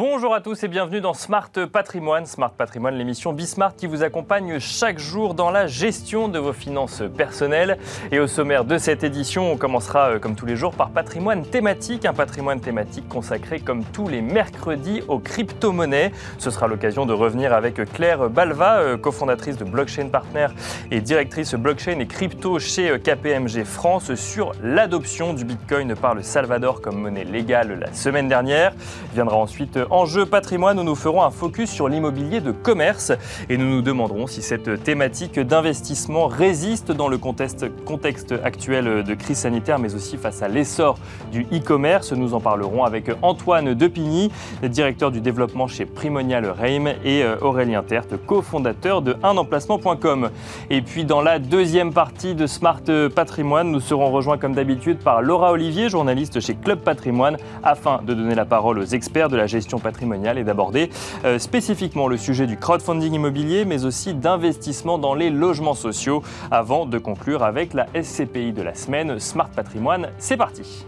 Bonjour à tous et bienvenue dans Smart Patrimoine. Smart Patrimoine, l'émission Bismart qui vous accompagne chaque jour dans la gestion de vos finances personnelles. Et au sommaire de cette édition, on commencera euh, comme tous les jours par patrimoine thématique, un patrimoine thématique consacré comme tous les mercredis aux crypto-monnaies. Ce sera l'occasion de revenir avec Claire Balva, euh, cofondatrice de Blockchain Partner et directrice blockchain et crypto chez euh, KPMG France, sur l'adoption du Bitcoin par le Salvador comme monnaie légale la semaine dernière. Viendra ensuite Enjeu patrimoine où nous ferons un focus sur l'immobilier de commerce et nous nous demanderons si cette thématique d'investissement résiste dans le contexte, contexte actuel de crise sanitaire mais aussi face à l'essor du e-commerce. Nous en parlerons avec Antoine Depigny, directeur du développement chez Primonial Reim et euh, Aurélien Tertre, cofondateur de unemplacement.com. Et puis dans la deuxième partie de Smart Patrimoine, nous serons rejoints comme d'habitude par Laura Olivier, journaliste chez Club Patrimoine, afin de donner la parole aux experts de la gestion patrimoniale et d'aborder euh, spécifiquement le sujet du crowdfunding immobilier, mais aussi d'investissement dans les logements sociaux, avant de conclure avec la SCPI de la semaine, Smart Patrimoine. C'est parti.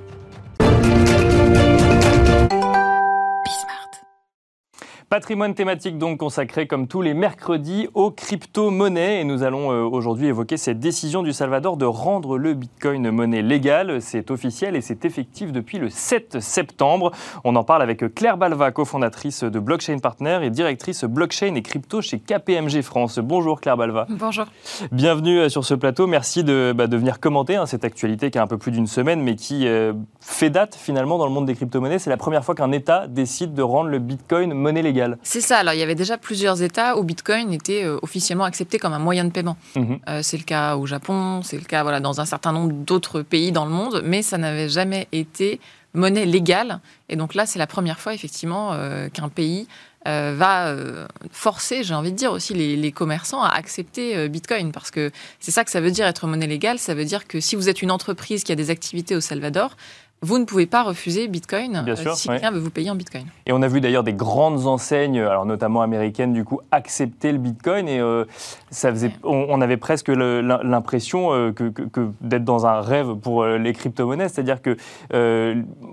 Patrimoine thématique donc consacré comme tous les mercredis aux crypto-monnaies et nous allons euh, aujourd'hui évoquer cette décision du Salvador de rendre le Bitcoin monnaie légale. C'est officiel et c'est effectif depuis le 7 septembre. On en parle avec Claire Balva, cofondatrice de Blockchain Partner et directrice blockchain et crypto chez KPMG France. Bonjour Claire Balva. Bonjour. Bienvenue euh, sur ce plateau. Merci de, bah, de venir commenter hein, cette actualité qui a un peu plus d'une semaine mais qui euh, fait date finalement dans le monde des crypto-monnaies. C'est la première fois qu'un État décide de rendre le Bitcoin monnaie légale. C'est ça. Alors, il y avait déjà plusieurs États où Bitcoin était euh, officiellement accepté comme un moyen de paiement. Mhm. Euh, c'est le cas au Japon, c'est le cas voilà, dans un certain nombre d'autres pays dans le monde, mais ça n'avait jamais été monnaie légale. Et donc là, c'est la première fois, effectivement, euh, qu'un pays va forcer, j'ai envie de dire aussi, les, les commerçants à accepter Bitcoin. Parce que c'est ça que ça veut dire être monnaie légale. Ça veut dire que si vous êtes une entreprise qui a des activités au Salvador, vous ne pouvez pas refuser Bitcoin euh, si quelqu'un veut vous payer en Bitcoin. Et on a vu d'ailleurs des grandes enseignes, alors notamment américaines, du coup, accepter le Bitcoin. Et euh, ça faisait, on, avait presque l'impression euh, que, d'être dans un rêve pour les crypto-monnaies. C'est-à-dire que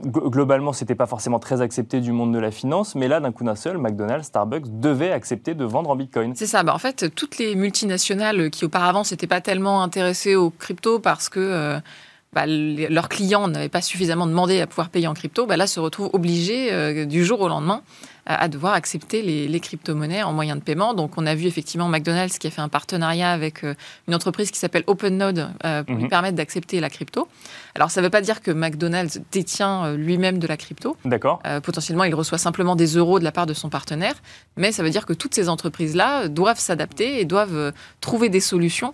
globalement, ce n'était pas forcément très accepté du monde de la finance. Mais là, d'un coup d'un seul, McDonald's, Starbucks devaient accepter de vendre en Bitcoin. C'est ça. Bah, en fait, toutes les multinationales qui auparavant s'étaient pas tellement intéressées aux crypto parce que bah, leurs clients n'avaient pas suffisamment demandé à pouvoir payer en crypto, bah, là se retrouvent obligés euh, du jour au lendemain à devoir accepter les, crypto-monnaies en moyen de paiement. Donc, on a vu effectivement McDonald's qui a fait un partenariat avec euh, une entreprise qui s'appelle OpenNode euh, pour lui mhm. permettre d'accepter la crypto. Alors, ça ne veut pas dire que McDonald's détient lui-même de la crypto. D'accord. potentiellement, il reçoit simplement des euros de la part de son partenaire. Mais ça veut dire que toutes ces entreprises-là doivent s'adapter et doivent trouver des solutions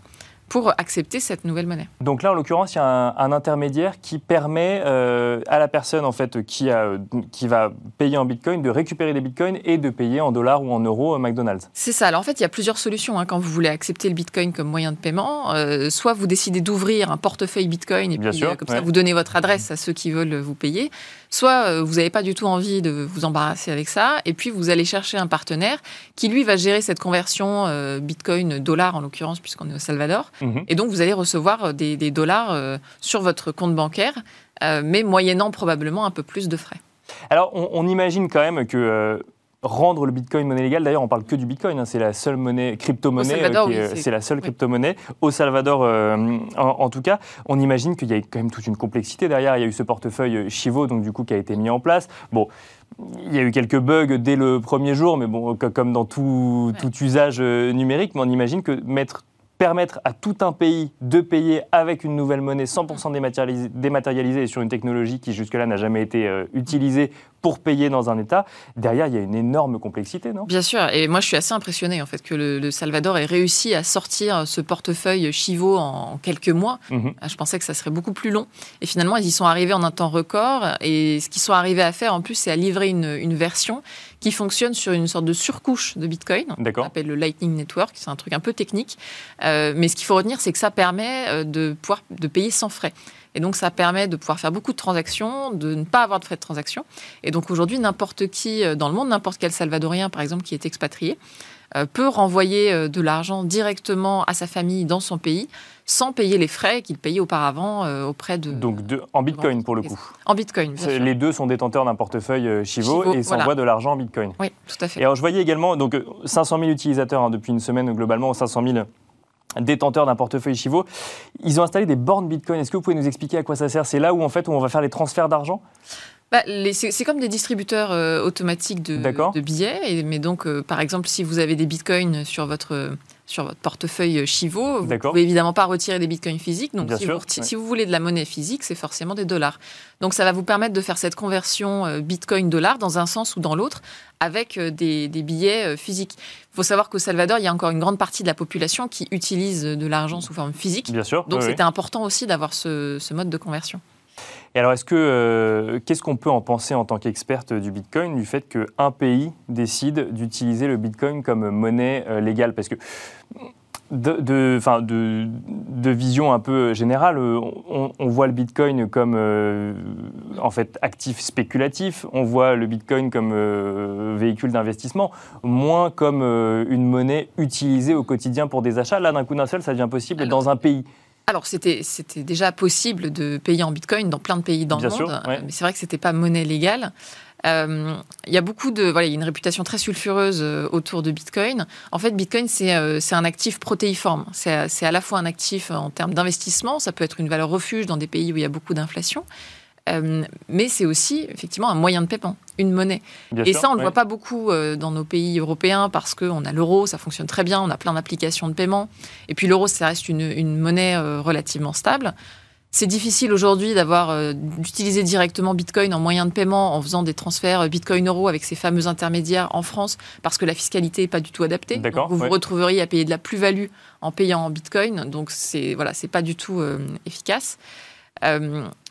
pour accepter cette nouvelle monnaie. Donc là, en l'occurrence, il y a un, intermédiaire qui permet euh, à la personne en fait qui, a, qui va payer en Bitcoin de récupérer des Bitcoins et de payer en dollars ou en euros McDonald's. C'est ça. Alors en fait, il y a plusieurs solutions hein, quand vous voulez accepter le Bitcoin comme moyen de paiement. Euh, soit vous décidez d'ouvrir un portefeuille Bitcoin et puis euh, comme ça vous donnez votre adresse à ceux qui veulent vous payer. Soit vous n'avez pas du tout envie de vous embarrasser avec ça et puis vous allez chercher un partenaire qui lui va gérer cette conversion Bitcoin dollar en l'occurrence puisqu'on est au Salvador Mhm. Et donc, vous allez recevoir euh, des, dollars euh, sur votre compte bancaire, euh, mais moyennant probablement un peu plus de frais. Alors, on, imagine quand même que rendre le Bitcoin monnaie légale. D'ailleurs, on parle que du Bitcoin. Hein, c'est la seule monnaie crypto-monnaie. c'est la seule crypto-monnaie au Salvador, en, tout cas. On imagine qu'il y a quand même toute une complexité derrière. Il y a eu ce portefeuille Chivo, donc du coup, qui a été mis en place. Bon. Il y a eu quelques bugs dès le premier jour, mais bon, comme dans tout, tout usage numérique, mais on imagine que mettre permettre à tout un pays de payer avec une nouvelle monnaie 100% dématérialisée, et sur une technologie qui jusque-là n'a jamais été euh, utilisée pour payer dans un État, derrière, il y a une énorme complexité, non? Bien sûr. Et moi, je suis assez impressionné en fait que le, Salvador ait réussi à sortir ce portefeuille Chivo en, quelques mois. Mhm. Ah, je pensais que ça serait beaucoup plus long. Et finalement, ils y sont arrivés en un temps record. Et ce qu'ils sont arrivés à faire, en plus, c'est à livrer une, version qui fonctionne sur une sorte de surcouche de Bitcoin. D'accord. s'appelle le Lightning Network. C'est un truc un peu technique. Euh, mais ce qu'il faut retenir, c'est que ça permet euh, de pouvoir de payer sans frais. Et donc, ça permet de pouvoir faire beaucoup de transactions, de ne pas avoir de frais de transaction. Et donc, aujourd'hui, n'importe qui euh, dans le monde, n'importe quel Salvadorien, par exemple, qui est expatrié, peut renvoyer de l'argent directement à sa famille dans son pays sans payer les frais qu'il payait auparavant auprès de. Donc en bitcoin pour le coup En bitcoin, bien sûr. Les deux sont détenteurs d'un portefeuille Chivo, et s'envoient de l'argent en bitcoin. Oui, tout à fait. Et alors je voyais également donc 500 000 utilisateurs hein, depuis une semaine globalement, 500 000 détenteurs d'un portefeuille Chivo. Ils ont installé des bornes Bitcoin. Est-ce que vous pouvez nous expliquer à quoi ça sert? C'est là où en fait où on va faire les transferts d'argent? Bah, c'est comme des distributeurs euh, automatiques de, de, billets. Et, mais donc, euh, par exemple, si vous avez des bitcoins sur votre, sur votre portefeuille Chivo, vous ne pouvez évidemment pas retirer des bitcoins physiques. Donc, si, vous, si, vous, voulez de la monnaie physique, c'est forcément des dollars. Donc, ça va vous permettre de faire cette conversion euh, bitcoin-dollar dans un sens ou dans l'autre avec des, des, billets physiques. Il faut savoir qu'au Salvador, il y a encore une grande partie de la population qui utilise de l'argent sous forme physique. Bien sûr. Donc, c'était important aussi d'avoir ce, ce mode de conversion. Et alors, est-ce que euh, qu'est-ce qu'on peut en penser en tant qu'experte du Bitcoin du fait qu'un pays décide d'utiliser le Bitcoin comme monnaie euh, légale? Parce que de, de, de, de, vision un peu générale, euh, on, voit le Bitcoin comme en fait actif spéculatif, on voit le Bitcoin comme véhicule d'investissement, moins comme une monnaie utilisée au quotidien pour des achats. Là, d'un coup d'un seul, ça devient possible dans un pays alors, c'était déjà possible de payer en bitcoin dans plein de pays dans le monde, mais c'est vrai que ce n'était pas monnaie légale. Euh, il y a beaucoup de. Voilà, il y a une réputation très sulfureuse euh, autour de Bitcoin. En fait, Bitcoin, c'est euh, un actif protéiforme. C'est à la fois un actif en termes d'investissement, ça peut être une valeur refuge dans des pays où il y a beaucoup d'inflation, euh, mais c'est aussi effectivement un moyen de paiement, une monnaie. et ça, on ne le voit pas beaucoup euh, dans nos pays européens parce qu'on a l'euro, ça fonctionne très bien, on a plein d'applications de paiement. Et puis l'euro, ça reste une, monnaie euh, relativement stable. C'est difficile aujourd'hui d'avoir d'utiliser directement Bitcoin en moyen de paiement en faisant des transferts Bitcoin-euro avec ces fameux intermédiaires en France parce que la fiscalité n'est pas du tout adaptée. vous vous retrouveriez à payer de la plus-value en payant en Bitcoin, donc c'est voilà, c'est pas du tout efficace.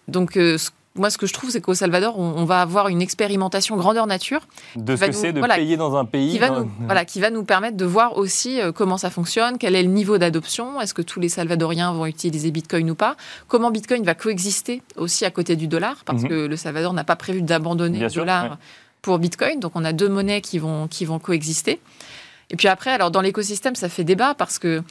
donc ce moi, ce que je trouve, c'est qu'au Salvador, on, va avoir une expérimentation grandeur nature. De ce que c'est de payer dans un pays. Qui va, nous, voilà, qui va nous permettre de voir aussi euh, comment ça fonctionne, quel est le niveau d'adoption, est-ce que tous les Salvadoriens vont utiliser Bitcoin ou pas, comment Bitcoin va coexister aussi à côté du dollar, parce mhm. que le Salvador n'a pas prévu d'abandonner le dollar pour Bitcoin. Donc, on a deux monnaies qui vont, qui vont coexister. Et puis après, alors dans l'écosystème, ça fait débat parce que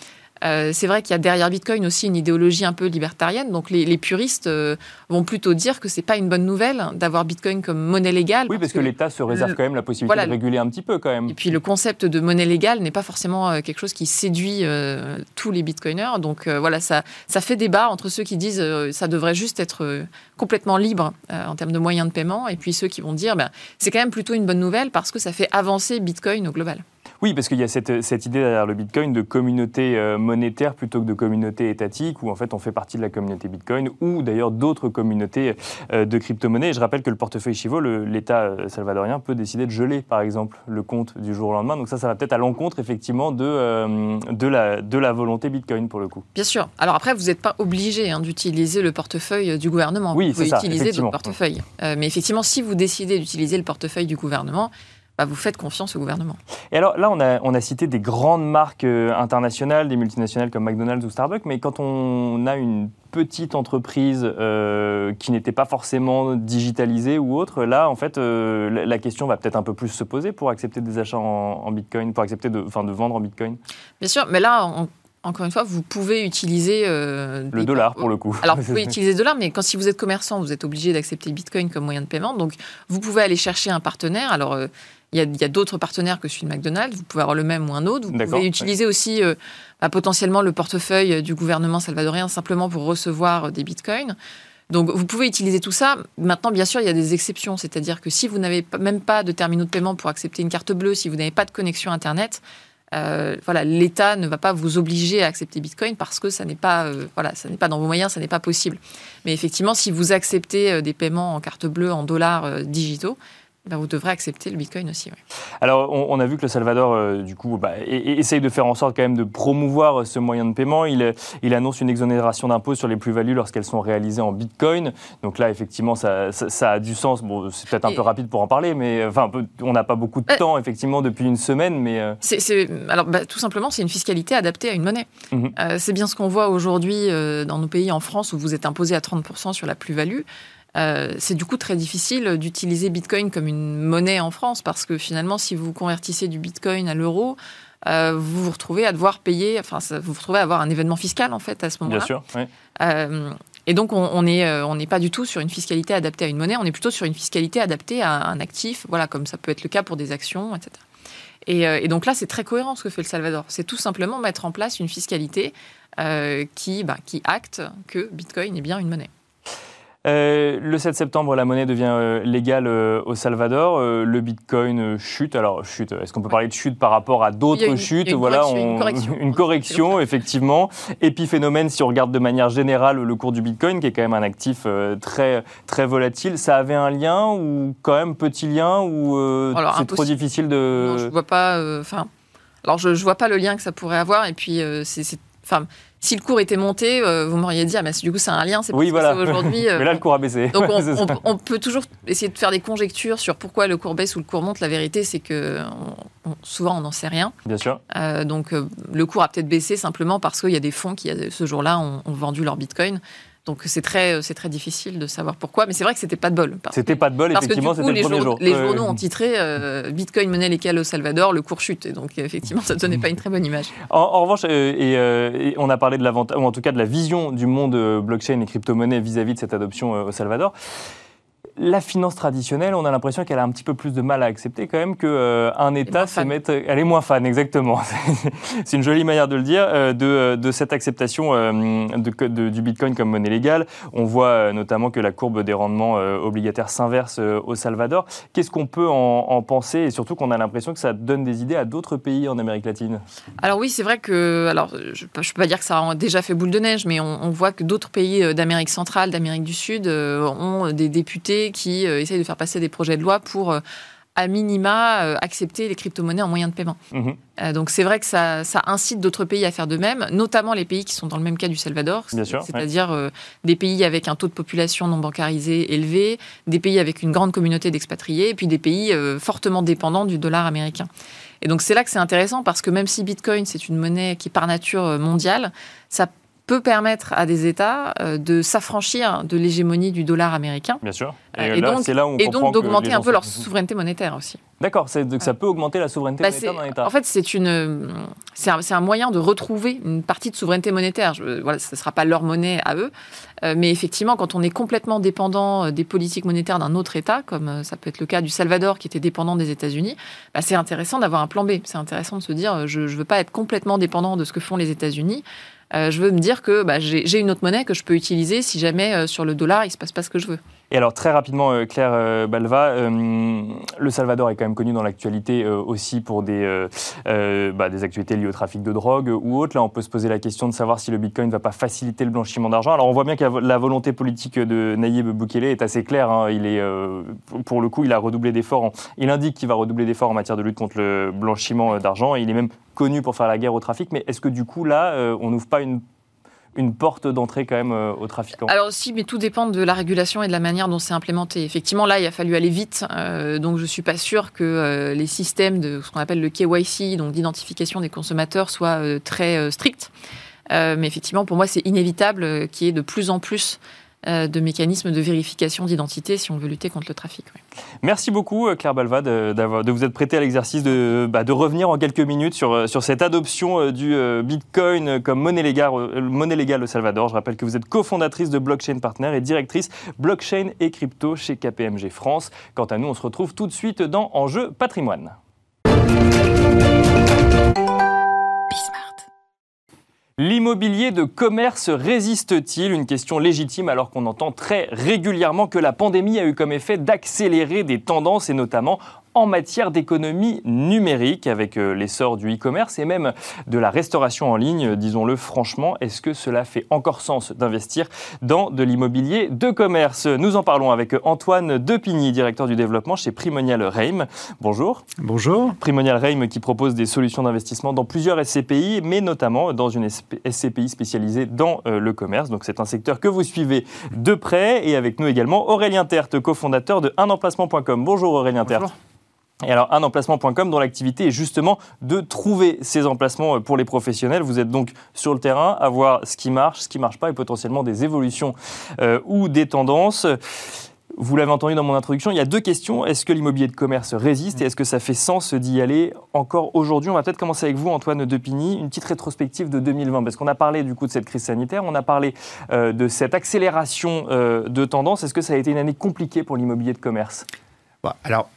euh, c'est vrai qu'il y a derrière Bitcoin aussi une idéologie un peu libertarienne. Donc les, puristes euh, vont plutôt dire que c'est pas une bonne nouvelle d'avoir Bitcoin comme monnaie légale. Oui, parce, que, l'État se réserve quand même la possibilité de réguler un petit peu quand même. Et puis le concept de monnaie légale n'est pas forcément euh, quelque chose qui séduit tous les Bitcoiners. Donc voilà, ça, ça fait débat entre ceux qui disent ça devrait juste être complètement libre en termes de moyens de paiement, et puis ceux qui vont dire ben, c'est quand même plutôt une bonne nouvelle parce que ça fait avancer Bitcoin au global. Oui, parce qu'il y a cette, idée derrière le Bitcoin de communauté euh, monétaire plutôt que de communauté étatique, où en fait on fait partie de la communauté Bitcoin, ou d'ailleurs d'autres communautés euh, de crypto-monnaies. je rappelle que le portefeuille Chivo, l'État euh, salvadorien peut décider de geler, par exemple, le compte du jour au lendemain. Donc ça, ça va peut-être à l'encontre, effectivement, de, de, la, de la volonté Bitcoin, pour le coup. Bien sûr. Alors après, vous n'êtes pas obligé hein, d'utiliser le portefeuille du gouvernement. Oui, vous pouvez ça, utiliser d'autres portefeuilles. mais effectivement, si vous décidez d'utiliser le portefeuille du gouvernement, bah, vous faites confiance au gouvernement. Et alors là, on a, on a cité des grandes marques euh, internationales, des multinationales comme McDonald's ou Starbucks, mais quand on a une petite entreprise euh, qui n'était pas forcément digitalisée ou autre, là, en fait, euh, la question va peut-être un peu plus se poser pour accepter des achats en, Bitcoin, pour accepter de, de vendre en Bitcoin. Bien sûr, mais là, encore une fois, vous pouvez utiliser... le dollar, pour le coup. Alors, vous pouvez utiliser le dollar, mais quand si vous êtes commerçant, vous êtes obligé d'accepter Bitcoin comme moyen de paiement. Donc, vous pouvez aller chercher un partenaire. Alors, il y a, d'autres partenaires que celui de McDonald's. Vous pouvez avoir le même ou un autre. Vous pouvez utiliser aussi euh, bah, potentiellement le portefeuille du gouvernement salvadorien simplement pour recevoir euh, des bitcoins. Donc vous pouvez utiliser tout ça. Maintenant, bien sûr, il y a des exceptions. C'est-à-dire que si vous n'avez même pas de terminaux de paiement pour accepter une carte bleue, si vous n'avez pas de connexion Internet, euh, voilà, l'État ne va pas vous obliger à accepter Bitcoin parce que ça n'est pas, voilà, ça n'est pas dans vos moyens, ça n'est pas possible. Mais effectivement, si vous acceptez des paiements en carte bleue, en dollars digitaux, ben, vous devrez accepter le Bitcoin aussi. Alors, on, a vu que le Salvador, euh, du coup, bah, essaye de faire en sorte quand même de promouvoir ce moyen de paiement. Il, il annonce une exonération d'impôts sur les plus-values lorsqu'elles sont réalisées en Bitcoin. Donc là, effectivement, ça, ça, a du sens. Bon, c'est peut-être un peu rapide pour en parler, mais enfin, on n'a pas beaucoup de euh, temps, effectivement, depuis une semaine. Mais euh, alors, bah, tout simplement, c'est une fiscalité adaptée à une monnaie. Mhm. c'est bien ce qu'on voit aujourd'hui dans nos pays en France où vous êtes imposé à 30% sur la plus-value. Euh, c'est du coup très difficile d'utiliser Bitcoin comme une monnaie en France parce que finalement, si vous convertissez du Bitcoin à l'euro, vous vous retrouvez à devoir payer, enfin, vous vous retrouvez à avoir un événement fiscal en fait à ce moment-là. Bien sûr. Oui. et donc, on n'est on pas du tout sur une fiscalité adaptée à une monnaie, on est plutôt sur une fiscalité adaptée à un actif, voilà, comme ça peut être le cas pour des actions, etc. Et, donc là, c'est très cohérent ce que fait le Salvador. C'est tout simplement mettre en place une fiscalité qui, bah, qui acte que Bitcoin est bien une monnaie. Euh, le 7 septembre, la monnaie devient euh, légale euh, au Salvador. le Bitcoin chute. Alors, chute. Est-ce qu'on peut parler de chute par rapport à d'autres chutes? une Voilà, correction, une correction, effectivement. Épiphénomène, si on regarde de manière générale le cours du Bitcoin, qui est quand même un actif très très volatile. Ça avait un lien ou quand même petit lien ou c'est trop difficile de. Non, je vois pas. Enfin, alors je, je vois pas le lien que ça pourrait avoir. Et puis c'est, enfin si le cours était monté, euh, vous m'auriez dit, ah, mais du coup, c'est un lien, c'est oui, voilà. aujourd'hui. mais là, le cours a baissé. Donc, on, peut toujours essayer de faire des conjectures sur pourquoi le cours baisse ou le cours monte. La vérité, c'est que souvent, on n'en sait rien. Bien sûr. Euh, donc, euh, le cours a peut-être baissé simplement parce qu'il y a des fonds qui, ce jour-là, ont, ont vendu leur bitcoin. Donc c'est très, c'est très difficile de savoir pourquoi, mais c'est vrai que c'était pas de bol. C'était pas de bol, effectivement, c'était le premier jour. Les journaux ont titré euh, Bitcoin monnaie légale au Salvador, le cours chute. Et donc effectivement, ça ne donnait pas une très bonne image. En, revanche, euh, euh, et, on a parlé de l'avantage, ou en tout cas de la vision du monde blockchain et crypto-monnaie vis-à-vis de cette adoption au Salvador la finance traditionnelle, on a l'impression qu'elle a un petit peu plus de mal à accepter quand même qu'un euh, État se mette. Elle est moins fan, exactement. C'est une jolie manière de le dire, euh, de, cette acceptation euh, du Bitcoin comme monnaie légale. On voit notamment que la courbe des rendements obligataires s'inverse au Salvador. Qu'est-ce qu'on peut en, penser et surtout qu'on a l'impression que ça donne des idées à d'autres pays en Amérique latine? Alors oui, c'est vrai que. Alors, je ne peux pas dire que ça a déjà fait boule de neige, mais on, on voit que d'autres pays d'Amérique centrale, d'Amérique du Sud ont des députés qui euh, essayent de faire passer des projets de loi pour euh, à minima euh, accepter les crypto-monnaies en moyen de paiement. Mhm. donc c'est vrai que ça, incite d'autres pays à faire de même, notamment les pays qui sont dans le même cas du Salvador, c'est-à-dire des pays avec un taux de population non bancarisé élevé, des pays avec une grande communauté d'expatriés, et puis des pays fortement dépendants du dollar américain. Et donc c'est là que c'est intéressant parce que même si Bitcoin c'est une monnaie qui est par nature mondiale, ça peut permettre à des États euh, de s'affranchir de l'hégémonie du dollar américain. Bien sûr. Euh, et, donc, et donc d'augmenter un peu leur souveraineté monétaire aussi. D'accord, ça peut augmenter la souveraineté bah, monétaire d'un État. En fait, c'est une, c'est un, moyen de retrouver une partie de souveraineté monétaire. Je, voilà, ce ne sera pas leur monnaie à eux, euh, mais effectivement, quand on est complètement dépendant des politiques monétaires d'un autre État, comme ça peut être le cas du Salvador qui était dépendant des États-Unis, bah, c'est intéressant d'avoir un plan B. C'est intéressant de se dire, je ne veux pas être complètement dépendant de ce que font les États-Unis. Euh, je veux me dire que bah, j'ai une autre monnaie que je peux utiliser si jamais euh, sur le dollar, il se passe pas ce que je veux. Et alors très rapidement, euh, Claire Balva, le Salvador est quand même connu dans l'actualité aussi pour des, bah, des actualités liées au trafic de drogue ou autres. Là, on peut se poser la question de savoir si le Bitcoin ne va pas faciliter le blanchiment d'argent. Alors on voit bien que la volonté politique de Nayib Bukele est assez claire. Hein. Il est, pour le coup, il a redoublé d'efforts. Il indique qu'il va redoubler d'efforts en matière de lutte contre le blanchiment d'argent. Il est même connu pour faire la guerre au trafic, mais est-ce que du coup, là, euh, on n'ouvre pas une une porte d'entrée quand même euh, aux trafiquants? Alors si, mais tout dépend de la régulation et de la manière dont c'est implémenté. Effectivement, là, il a fallu aller vite, euh, donc je ne suis pas sûre que les systèmes de ce qu'on appelle le KYC, donc d'identification des consommateurs, soient très stricts. mais effectivement, pour moi, c'est inévitable qu'il y ait de plus en plus de mécanismes de vérification d'identité si on veut lutter contre le trafic. Merci beaucoup euh, Claire Balva de, vous être prêtée à l'exercice de, bah, revenir en quelques minutes sur, euh, cette adoption du Bitcoin comme monnaie légale, monnaie légale au Salvador. Je rappelle que vous êtes cofondatrice de Blockchain Partner et directrice blockchain et crypto chez KPMG France. Quant à nous, on se retrouve tout de suite dans Enjeu patrimoine. L'immobilier de commerce résiste-t-il? Une question légitime alors qu'on entend très régulièrement que la pandémie a eu comme effet d'accélérer des tendances et notamment en matière d'économie numérique avec euh, l'essor du e-commerce et même de la restauration en ligne, disons-le franchement, est-ce que cela fait encore sens d'investir dans de l'immobilier de commerce? Nous en parlons avec Antoine Depigny, directeur du développement chez Primonial Reim. Bonjour. Bonjour. Primonial Reim qui propose des solutions d'investissement dans plusieurs SCPI, mais notamment dans une SCPI spécialisée dans euh, le commerce. Donc c'est un secteur que vous suivez de près et avec nous également Aurélien Tertre, cofondateur de unemplacement.com. Bonjour Aurélien Tertre. Et alors, unemplacement.com, dont l'activité est justement de trouver ces emplacements euh, pour les professionnels. Vous êtes donc sur le terrain à voir ce qui marche, ce qui ne marche pas et potentiellement des évolutions euh, ou des tendances. Vous l'avez entendu dans mon introduction, il y a deux questions. Est-ce que l'immobilier de commerce résiste et est-ce que ça fait sens d'y aller encore aujourd'hui? On va peut-être commencer avec vous, Antoine Depigny, une petite rétrospective de 2020, parce qu'on a parlé du coup de cette crise sanitaire, on a parlé euh, de cette accélération de tendance. Est-ce que ça a été une année compliquée pour l'immobilier de commerce? Bah, Alors,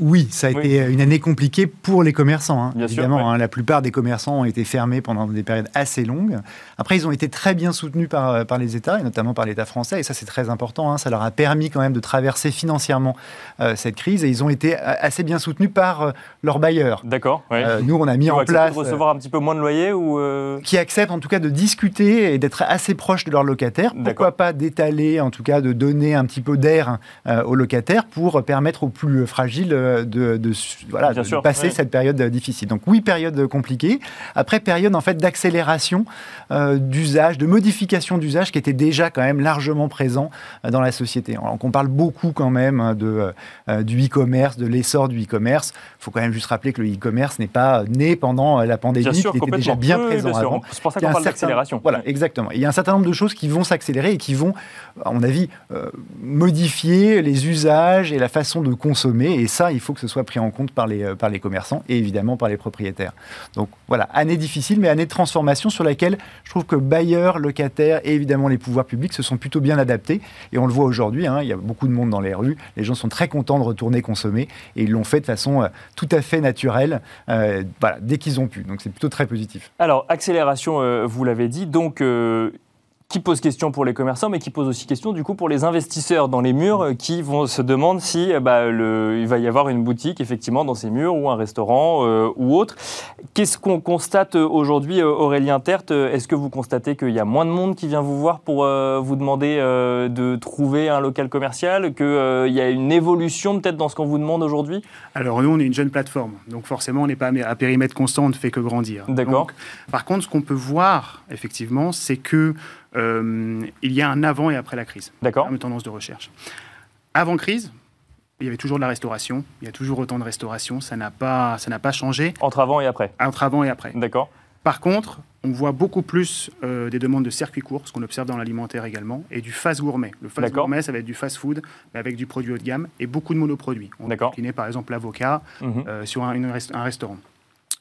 oui, ça a été une année compliquée pour les commerçants. Hein. évidemment, hein. la plupart des commerçants ont été fermés pendant des périodes assez longues. Après, ils ont été très bien soutenus par, euh, par les États, et notamment par l'État français. Et ça, c'est très important. Hein. Ça leur a permis quand même de traverser financièrement euh, cette crise. Et ils ont été euh, assez bien soutenus par leurs bailleurs. D'accord. nous, on a mis en place. De recevoir un petit peu moins de loyer ou Qui acceptent en tout cas de discuter et d'être assez proches de leurs locataires. Pourquoi pas d'étaler, en tout cas, de donner un petit peu d'air aux locataires pour permettre aux plus fragiles de, de, voilà, de passer cette période difficile. Donc oui, période compliquée. Après, période en fait d'accélération euh, d'usage, de modification d'usage qui était déjà quand même largement présent euh, dans la société. Donc on parle beaucoup quand même hein, de, euh, du e-commerce, de l'essor du e-commerce. Il faut quand même juste rappeler que le e-commerce n'est pas né pendant la pandémie, il était déjà bien présent C'est pour ça qu'on parle d'accélération. Voilà, exactement. Il y a un certain nombre de choses qui vont s'accélérer et qui vont, à mon avis, modifier les usages et la façon de consommer. Et ça, il faut que ce soit pris en compte par les, par les commerçants et évidemment par les propriétaires. Donc voilà, année difficile, mais année de transformation sur laquelle je trouve que bailleurs, locataires et évidemment les pouvoirs publics se sont plutôt bien adaptés. Et on le voit aujourd'hui, hein, il y a beaucoup de monde dans les rues, les gens sont très contents de retourner consommer et ils l'ont fait de façon euh, tout à fait naturelle euh, voilà, dès qu'ils ont pu. Donc c'est plutôt très positif. Alors, accélération, euh, vous l'avez dit, donc qui pose question pour les commerçants, mais qui pose aussi question du coup pour les investisseurs dans les murs euh, qui vont se demander si euh, bah, le, il va y avoir une boutique effectivement dans ces murs ou un restaurant euh, ou autre. Qu'est-ce qu'on constate aujourd'hui, Aurélien Tertre Est-ce que vous constatez qu'il y a moins de monde qui vient vous voir pour vous demander de trouver un local commercial, qu'il y a une évolution peut-être dans ce qu'on vous demande aujourd'hui? Alors nous, on est une jeune plateforme, donc forcément, on n'est pas à périmètre constant, on ne fait que grandir. D'accord. Par contre, ce qu'on peut voir effectivement, c'est que euh, il y a un avant et après la crise. D'accord. Une tendance de recherche. Avant crise, il y avait toujours de la restauration. Il y a toujours autant de restauration. Ça n'a pas, ça n'a pas changé. Entre avant et après. Entre avant et après. D'accord. Par contre, on voit beaucoup plus euh, des demandes de circuits courts, ce qu'on observe dans l'alimentaire également, et du fast gourmet. Le fast gourmet, ça va être du fast food, mais avec du produit haut de gamme et beaucoup de monoproduits. On va décliner par exemple l'avocat mhm. euh, sur un, un, restaurant.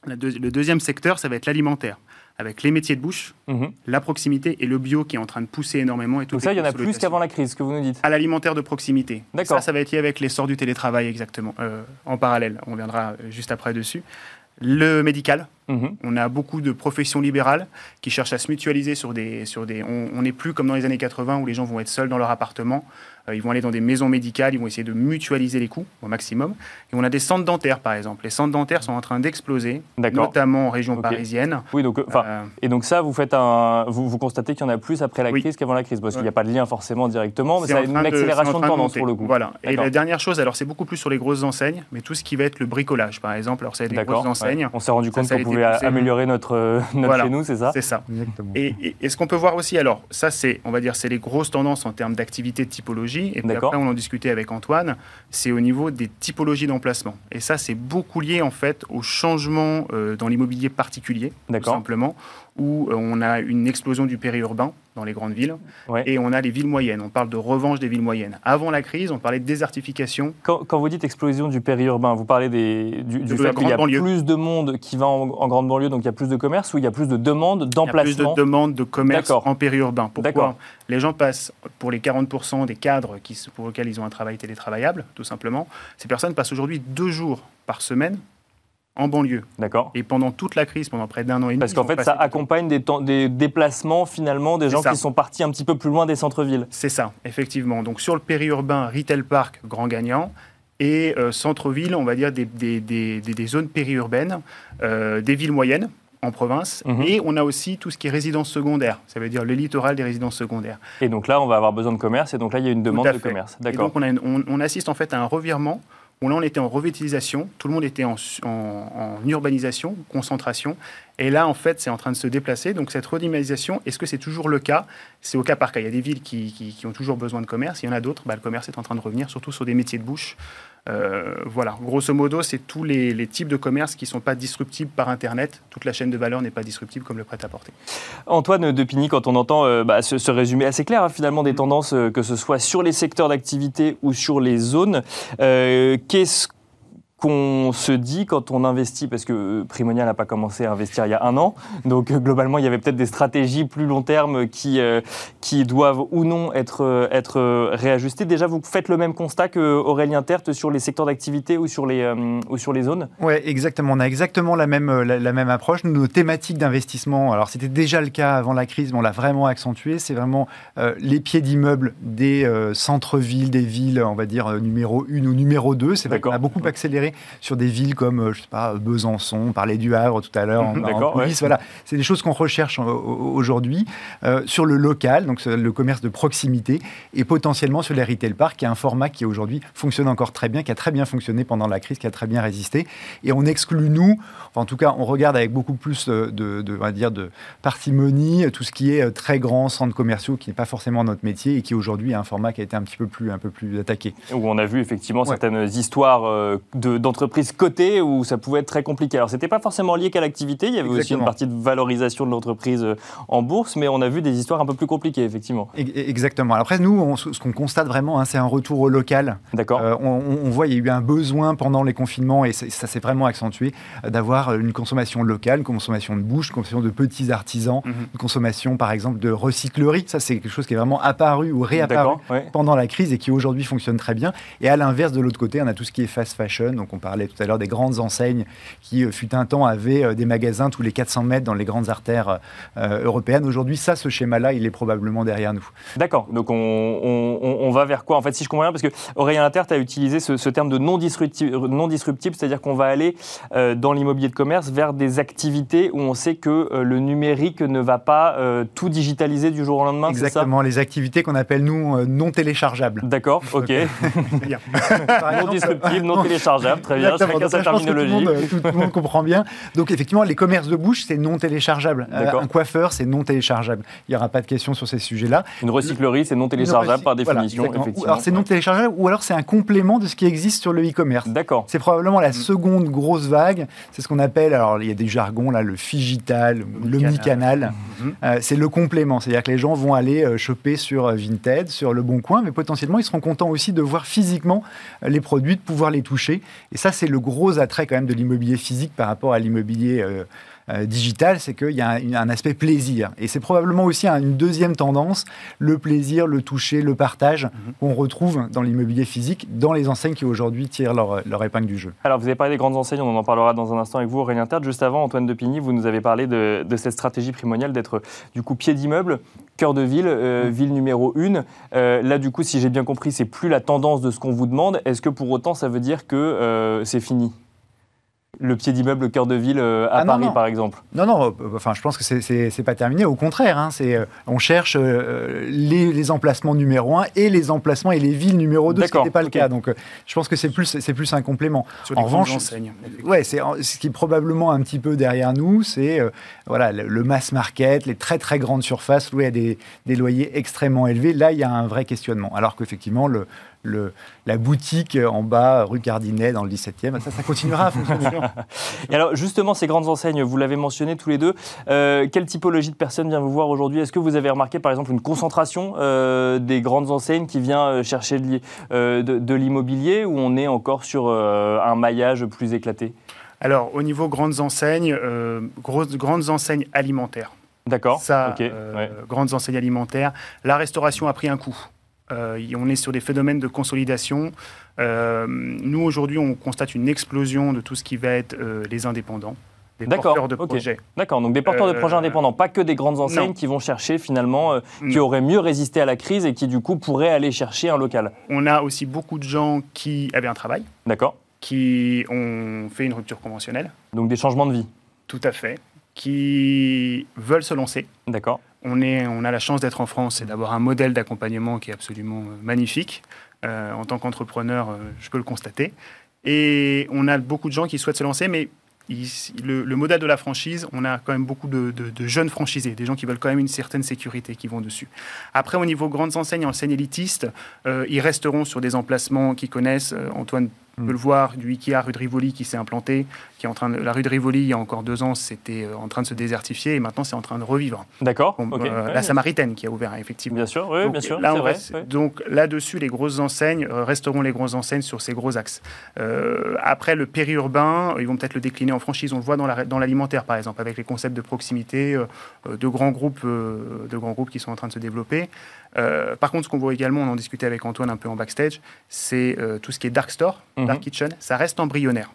le deuxième secteur, ça va être l'alimentaire avec les métiers de bouche, mhm. la proximité et le bio qui est en train de pousser énormément. Et tout Donc ça, il y en a plus qu'avant la crise, ce que vous nous dites À l'alimentaire de proximité. D'accord. Ça, ça va être lié avec l'essor du télétravail, exactement, euh, en parallèle. On viendra juste après dessus. Le médical, mhm. on a beaucoup de professions libérales qui cherchent à se mutualiser sur des... Sur des on n'est plus comme dans les années 80 où les gens vont être seuls dans leur appartement. Euh, ils vont aller dans des maisons médicales, ils vont essayer de mutualiser les coûts au maximum. Et on a des centres dentaires, par exemple. Les centres dentaires sont en train d'exploser, notamment en région parisienne. Oui, donc, euh, et donc ça, vous, faites un, vous, vous constatez qu'il y en a plus après la crise qu'avant la crise, parce qu'il n'y a pas de lien forcément directement, mais c'est une accélération de, tendance pour le coup. Voilà. Et la dernière chose, alors c'est beaucoup plus sur les grosses enseignes, mais tout ce qui va être le bricolage, par exemple. Alors c'est des grosses enseignes. On s'est rendu compte qu'on pouvait améliorer notre, notre chez nous, c'est ça C'est ça. Et, et, ce qu'on peut voir aussi, alors ça c'est, on va dire, c'est les grosses tendances en termes d'activité de typologie. Et puis après, on discuter avec Antoine, c'est au niveau des typologies d'emplacement. Et ça, c'est beaucoup lié en fait au changement euh, dans l'immobilier particulier, tout simplement, où euh, on a une explosion du périurbain dans les grandes villes, et on a les villes moyennes. On parle de revanche des villes moyennes. Avant la crise, on parlait de désertification. Quand, vous dites explosion du périurbain, vous parlez des, du, du fait qu'il y a plus de monde qui va en, grande banlieue, donc il y a plus de commerce, ou il y a plus de demandes d'emplacement Il y a plus de demandes de commerce en périurbain. Pourquoi Les gens passent, pour les 40% des cadres qui, pour lesquels ils ont un travail télétravaillable, tout simplement, ces personnes passent aujourd'hui deux jours par semaine en banlieue. D'accord. Et pendant toute la crise, pendant près d'un an et demi. Parce qu'en fait, ça accompagne des, des, déplacements finalement des gens qui sont partis un petit peu plus loin des centres-villes. C'est ça, effectivement. Donc sur le périurbain, Retail Park, grand gagnant. Et euh, centre-ville, on va dire des, des zones périurbaines, euh, des villes moyennes en province. Mhm. Et on a aussi tout ce qui est résidence secondaire. Ça veut dire le littoral des résidences secondaires. Et donc là, on va avoir besoin de commerce. Et donc là, il y a une demande de commerce. D'accord. donc on, on, assiste en fait à un revirement là on était en revitalisation, tout le monde était en, urbanisation, concentration, et là en fait c'est en train de se déplacer. Donc cette redynamisation, est-ce que c'est toujours le cas? C'est au cas par cas. Il y a des villes qui, ont toujours besoin de commerce, il y en a d'autres, bah, le commerce est en train de revenir, surtout sur des métiers de bouche. Voilà, grosso modo, c'est tous les, types de commerce qui ne sont pas disruptibles par Internet. Toute la chaîne de valeur n'est pas disruptible comme le prêt-à-porter. Antoine Depigny, quand on entend bah, ce, résumé assez clair hein, finalement des tendances, que ce soit sur les secteurs d'activité ou sur les zones, qu'est-ce qu'on se dit quand on investit, parce que Primonial n'a pas commencé à investir il y a un an, donc euh, globalement il y avait peut-être des stratégies plus long terme qui, euh, qui doivent ou non être, euh, être réajustées. Déjà, vous faites le même constat qu'Aurélien Tertre sur les secteurs d'activité ou, sur les ou sur les zones? Oui, exactement. On a exactement la même, la, même approche. Nos thématiques d'investissement, alors c'était déjà le cas avant la crise, mais on l'a vraiment accentué. C'est vraiment les pieds d'immeubles des centres-villes, des villes, on va dire numéro 1 ou numéro 2. C'est vrai qu'on a beaucoup accéléré sur des villes comme, euh, je sais pas, Besançon, on parlait du Havre tout à l'heure, en, Voilà, c'est des choses qu'on recherche aujourd'hui euh, sur le local, donc le commerce de proximité, et potentiellement sur les retail parks, qui est un format qui aujourd'hui fonctionne encore très bien, qui a très bien fonctionné pendant la crise, qui a très bien résisté. Et on exclut, nous, en tout cas, on regarde avec beaucoup plus de, de, on va dire, de parcimonie tout ce qui est euh, très grand centres commerciaux, qui n'est pas forcément notre métier et qui aujourd'hui est un format qui a été un petit peu plus, un peu plus attaqué. Où on a vu effectivement certaines histoires de d'entreprises cotées où ça pouvait être très compliqué. Alors, c'était pas forcément lié qu'à l'activité, il y avait aussi une partie de valorisation de l'entreprise euh, en bourse, mais on a vu des histoires un peu plus compliquées, effectivement. Exactement. Après, nous, ce qu'on constate vraiment, hein, c'est un retour au local. D'accord. Euh, on, voit, il y a eu un besoin pendant les confinements, et ça s'est vraiment accentué, euh, d'avoir une consommation locale, une consommation de bouche, une consommation de petits artisans, mhm. une consommation, par exemple, de recyclerie. Ça, c'est quelque chose qui est vraiment apparu ou réapparu pendant la crise et qui aujourd'hui fonctionne très bien. Et à l'inverse, de l'autre côté, on a tout ce qui est fast fashion, donc on parlait tout à l'heure des grandes enseignes qui, euh, fut un temps, avaient euh, des magasins tous les 400 mètres dans les grandes artères euh, européennes. Aujourd'hui, ça, ce schéma-là, il est probablement derrière nous. D'accord. Donc, on, va vers quoi En fait, si je comprends bien, parce que Aurélien Intert a utilisé ce, terme de non disruptible, non disruptible c'est-à-dire qu'on va aller dans l'immobilier de commerce vers des activités où on sait que le numérique ne va pas tout digitaliser du jour au lendemain. Exactement. les activités qu'on appelle, nous, non téléchargeables. D'accord, ok. non disruptible, non très bien. Chacun sa terminologie. Tout, le monde comprend bien. Donc, effectivement, les commerces de bouche, c'est non téléchargeable. Euh, un coiffeur, c'est non téléchargeable. Il n'y aura pas de questions sur ces sujets-là. Une recyclerie, c'est non téléchargeable par définition. alors, c'est non téléchargeable ou alors c'est un complément de ce qui existe sur le e-commerce. D'accord. C'est probablement la seconde grosse vague. C'est ce qu'on appelle, alors il y a des jargons là, le figital, l'omnicanal. Mhm. Euh, c'est le complément. C'est-à-dire que les gens vont aller euh, choper sur Vinted, sur Le Bon Coin, mais potentiellement ils seront contents aussi de voir physiquement les produits, de pouvoir les toucher. Et ça, c'est le gros attrait quand même de l'immobilier physique par rapport à l'immobilier euh, euh, digital, c'est qu'il y a un, aspect plaisir. Et c'est probablement aussi une deuxième tendance, le plaisir, le toucher, le partage, mhm. qu'on retrouve dans l'immobilier physique, dans les enseignes qui aujourd'hui tirent leur, épingle du jeu. Alors, vous avez parlé des grandes enseignes, on en parlera dans un instant avec vous, Aurélien Terte. Juste avant, Antoine Depigny, vous nous avez parlé de, cette stratégie primoniale d'être du coup pied d'immeuble, cœur de ville, euh, mhm. ville numéro une. là, du coup, si j'ai bien compris, c'est plus la tendance de ce qu'on vous demande. Est-ce que pour autant, ça veut dire que c'est fini? Le pied d'immeuble cœur de ville euh, à ah, Paris, par exemple Non, non, euh, enfin, je pense que c'est pas terminé. Au contraire, hein, c'est euh, on cherche les, emplacements numéro 1 et les emplacements et les villes numéro 2, ce qui n'était pas le cas. Donc, je pense que c'est plus, plus un complément. Sur en revanche, ouais, ce qui est probablement un petit peu derrière nous, c'est voilà, le, mass market, les très très grandes surfaces louées à des, des loyers extrêmement élevés. Là, il y a un vrai questionnement. Alors qu'effectivement, le, la boutique en bas, rue Cardinet, dans le 17e. Ça, ça continuera à fonctionner. Et alors, justement, ces grandes enseignes, vous l'avez mentionné tous les deux. Euh, quelle typologie de personnes vient vous voir aujourd'hui? Est-ce que vous avez remarqué, par exemple, une concentration euh, des grandes enseignes qui vient euh, chercher de, l'immobilier ou on est encore sur un maillage plus éclaté? Alors, au niveau grandes enseignes, grosses, grandes enseignes alimentaires. D'accord. Ça, grandes enseignes alimentaires. La restauration a pris un coup. Euh, on est sur des phénomènes de consolidation. Euh, nous, aujourd'hui, on constate une explosion de tout ce qui va être euh, les indépendants. Des porteurs de projets. D'accord, donc des porteurs de projets indépendants, pas que des grandes enseignes qui vont chercher finalement, qui auraient mieux résisté à la crise et qui du coup pourraient aller chercher un local. On a aussi beaucoup de gens qui avaient un travail. D'accord. Qui ont fait une rupture conventionnelle. Donc des changements de vie. Tout à fait. Qui veulent se lancer. D'accord on, a la chance d'être en France et d'avoir un modèle d'accompagnement qui est absolument euh, magnifique. Euh, en tant qu'entrepreneur, euh, je peux le constater. Et on a beaucoup de gens qui souhaitent se lancer, mais le, modèle de la franchise, on a quand même beaucoup de, jeunes franchisés, des gens qui veulent quand même une certaine sécurité qui vont dessus. Après, au niveau grandes enseignes, enseignes élitistes, ils resteront sur des emplacements qu'ils connaissent. Antoine On peut le voir du Ikea rue de Rivoli qui s'est implanté, qui est en train de, la rue de Rivoli il y a encore deux ans c'était euh, en train de se désertifier et maintenant c'est en train de revivre. D'accord. Euh, la Samaritaine qui a ouvert effectivement. Bien sûr, oui, bien sûr. Là, Donc là-dessus les grosses enseignes resteront les grosses enseignes sur ces gros axes. après le périurbain, ils vont peut-être le décliner en franchise. On le voit dans l'alimentaire par exemple avec les concepts de proximité, de grands groupes, de grands groupes qui sont en train de se développer. Euh, par contre, ce qu'on voit également, on en discutait avec Antoine un peu en backstage, c'est euh, tout ce qui est dark store, mhm. Dark kitchen, ça reste embryonnaire.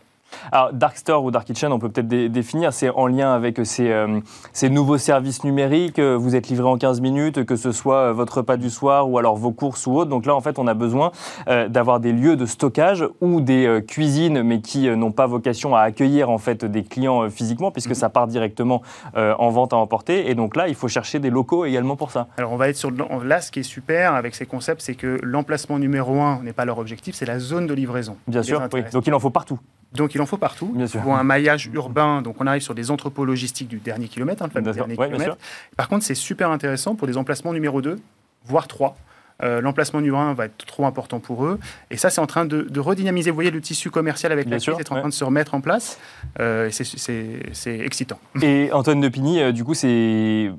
Alors, Dark Store ou Dark Kitchen, on peut peut-être définir, c'est en lien avec ces, euh, ces, nouveaux services numériques. Euh, vous êtes livré en 15 minutes, que ce soit euh, votre repas du soir ou alors vos courses ou autres. Donc là, en fait, on a besoin d'avoir des lieux de stockage ou des cuisines, mais qui n'ont pas vocation à accueillir en fait des clients physiquement, puisque mhm. ça part directement en vente à emporter. Et donc là, il faut chercher des locaux également pour ça. Alors, on va être sur là, ce qui est super avec ces concepts, c'est que l'emplacement numéro un n'est pas leur objectif, c'est la zone de livraison. Bien sûr, oui. Donc il en faut partout. Donc il en faut partout. Bien sûr. Pour un maillage urbain, donc on arrive sur des entrepôts logistiques du dernier kilomètre, hein, dernier kilomètre. Par contre, c'est super intéressant pour des emplacements numéro 2, voire 3. Euh, l'emplacement numéro 1 va être trop important pour eux. Et ça, c'est en train de, redynamiser. Vous voyez, le tissu commercial avec la crise est en train de se remettre en place. Euh, c'est excitant. Et Antoine Depigny, euh, du coup, c'est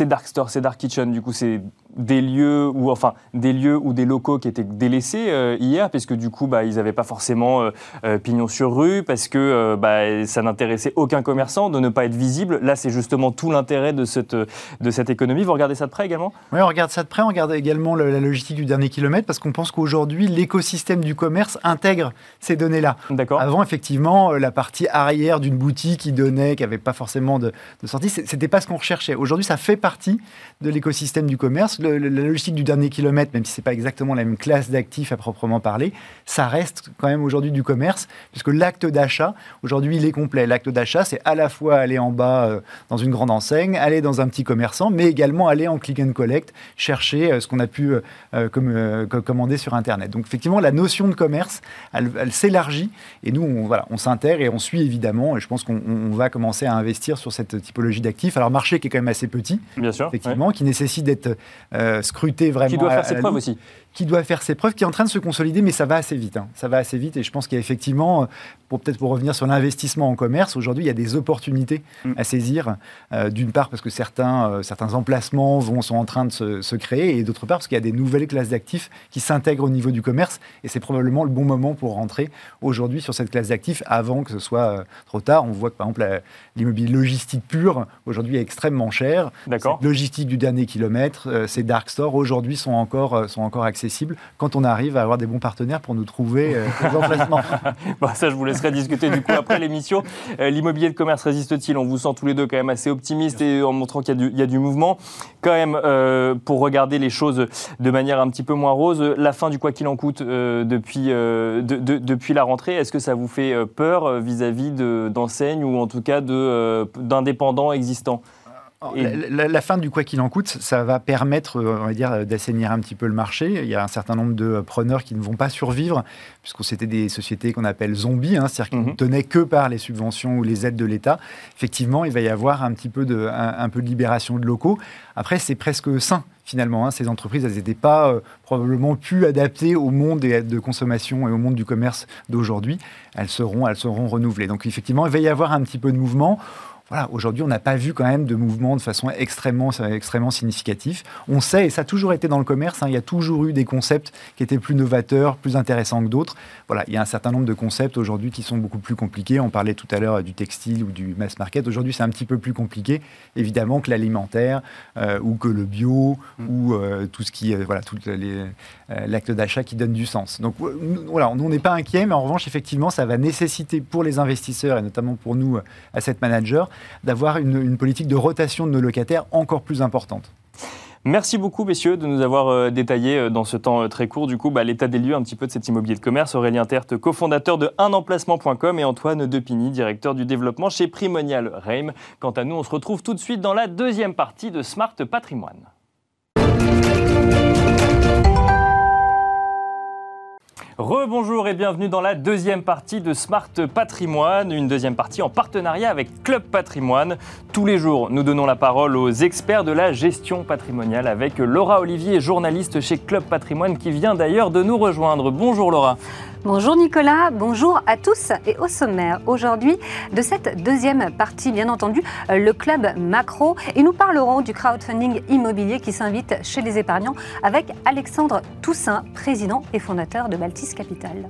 Dark Store, c'est Dark Kitchen. Du coup, c'est des lieux ou enfin des lieux ou des locaux qui étaient délaissés euh, hier parce que du coup bah, ils n'avaient pas forcément euh, euh, pignon sur rue parce que bah, ça n'intéressait aucun commerçant de ne pas être visible. Là c'est justement tout l'intérêt de cette, de cette économie. Vous regardez ça de près également? Oui on regarde ça de près. On regarde également la logistique du dernier kilomètre parce qu'on pense qu'aujourd'hui l'écosystème du commerce intègre ces données là d'accord. Avant effectivement la partie arrière d'une boutique qui donnait qui n'avait pas forcément de, de sortie c'était pas ce qu'on recherchait. Aujourd'hui ça fait partie de l'écosystème du commerce la logistique du dernier kilomètre, même si ce n'est pas exactement la même classe d'actifs à proprement parler, ça reste quand même aujourd'hui du commerce, puisque l'acte d'achat, aujourd'hui, il est complet. L'acte d'achat, c'est à la fois aller en bas euh, dans une grande enseigne, aller dans un petit commerçant, mais également aller en click and collect, chercher euh, ce qu'on a pu euh, commander sur Internet. Donc effectivement, la notion de commerce, elle, s'élargit, et nous, voilà, on s'intègre et on suit évidemment, et je pense qu'on va commencer à investir sur cette typologie d'actifs. Alors, marché qui est quand même assez petit, Bien sûr, effectivement, qui nécessite d'être euh, scruter vraiment. Qui doit faire ses preuves aussi qui doit faire ses preuves, qui est en train de se consolider, mais ça va assez vite. Hein. Ça va assez vite et je pense qu'il y a effectivement, pour peut-être pour revenir sur l'investissement en commerce, aujourd'hui il y a des opportunités mm. à saisir. Euh, d'une part parce que certains, euh, certains emplacements vont, sont en train de se, créer et d'autre part parce qu'il y a des nouvelles classes d'actifs qui s'intègrent au niveau du commerce et c'est probablement le bon moment pour rentrer aujourd'hui sur cette classe d'actifs avant que ce soit euh, trop tard. On voit que par exemple l'immobilier logistique pur aujourd'hui est extrêmement cher. D'accord. Logistique du dernier kilomètre, ces dark stores aujourd'hui sont encore, sont encore accessibles quand on arrive à avoir des bons partenaires pour nous trouver euh, emplacements. bon, ça, je vous laisserai discuter du coup après l'émission. Euh, l'immobilier de commerce résiste-t-il? On vous sent tous les deux quand même assez optimistes et en montrant qu'il y, a du mouvement. Quand même, euh, pour regarder les choses de manière un petit peu moins rose, la fin du quoi qu'il en coûte depuis, depuis la rentrée, est-ce que ça vous fait peur vis-à-vis d'enseignes ou en tout cas d'indépendants existants? La, fin du quoi qu'il en coûte, ça va permettre, euh, on va dire, d'assainir un petit peu le marché. Il y a un certain nombre de preneurs qui ne vont pas survivre, puisque c'était des sociétés qu'on appelle zombies, hein, c'est-à-dire qui ne tenaient que par les subventions ou les aides de l'État. Effectivement, il va y avoir un petit peu de, un, peu de libération de locaux. Après, c'est presque sain finalement. Hein. Ces entreprises, elles n'étaient pas euh, probablement plus adaptées au monde de consommation et au monde du commerce d'aujourd'hui. Elles seront, elles seront renouvelées. Donc effectivement, il va y avoir un petit peu de mouvement aujourd'hui, on n'a pas vu quand même de mouvement de façon extrêmement, extrêmement significatif. On sait, et ça a toujours été dans le commerce, hein, il y a toujours eu des concepts qui étaient plus novateurs, plus intéressants que d'autres. Voilà, il y a un certain nombre de concepts aujourd'hui qui sont beaucoup plus compliqués. On parlait tout à l'heure du textile ou du mass market. Aujourd'hui, c'est un petit peu plus compliqué, évidemment, que l'alimentaire euh, ou que le bio mm. ou euh, tout ce qui, euh, voilà, tout l'acte d'achat qui donne du sens. Donc voilà, on n'est pas inquiet, mais en revanche, effectivement, ça va nécessiter pour les investisseurs et notamment pour nous, asset managers, d'avoir une, politique de rotation de nos locataires encore plus importante. Merci beaucoup, messieurs, de nous avoir euh, détaillé euh, dans ce temps euh, très court, du coup, bah, l'état des lieux un petit peu de cet immobilier de commerce. Aurélien Tertre, cofondateur de unemplacement.com et Antoine Depigny, directeur du développement chez Primonial Reim. Quant à nous, on se retrouve tout de suite dans la deuxième partie de Smart Patrimoine. Rebonjour et bienvenue dans la deuxième partie de Smart Patrimoine, une deuxième partie en partenariat avec Club Patrimoine. Tous les jours, nous donnons la parole aux experts de la gestion patrimoniale avec Laura Olivier, journaliste chez Club Patrimoine qui vient d'ailleurs de nous rejoindre. Bonjour Laura. Bonjour Nicolas, bonjour à tous et au sommaire aujourd'hui de cette deuxième partie, bien entendu, le club macro. Et nous parlerons du crowdfunding immobilier qui s'invite chez les épargnants avec Alexandre Toussaint, président et fondateur de Baltis Capital.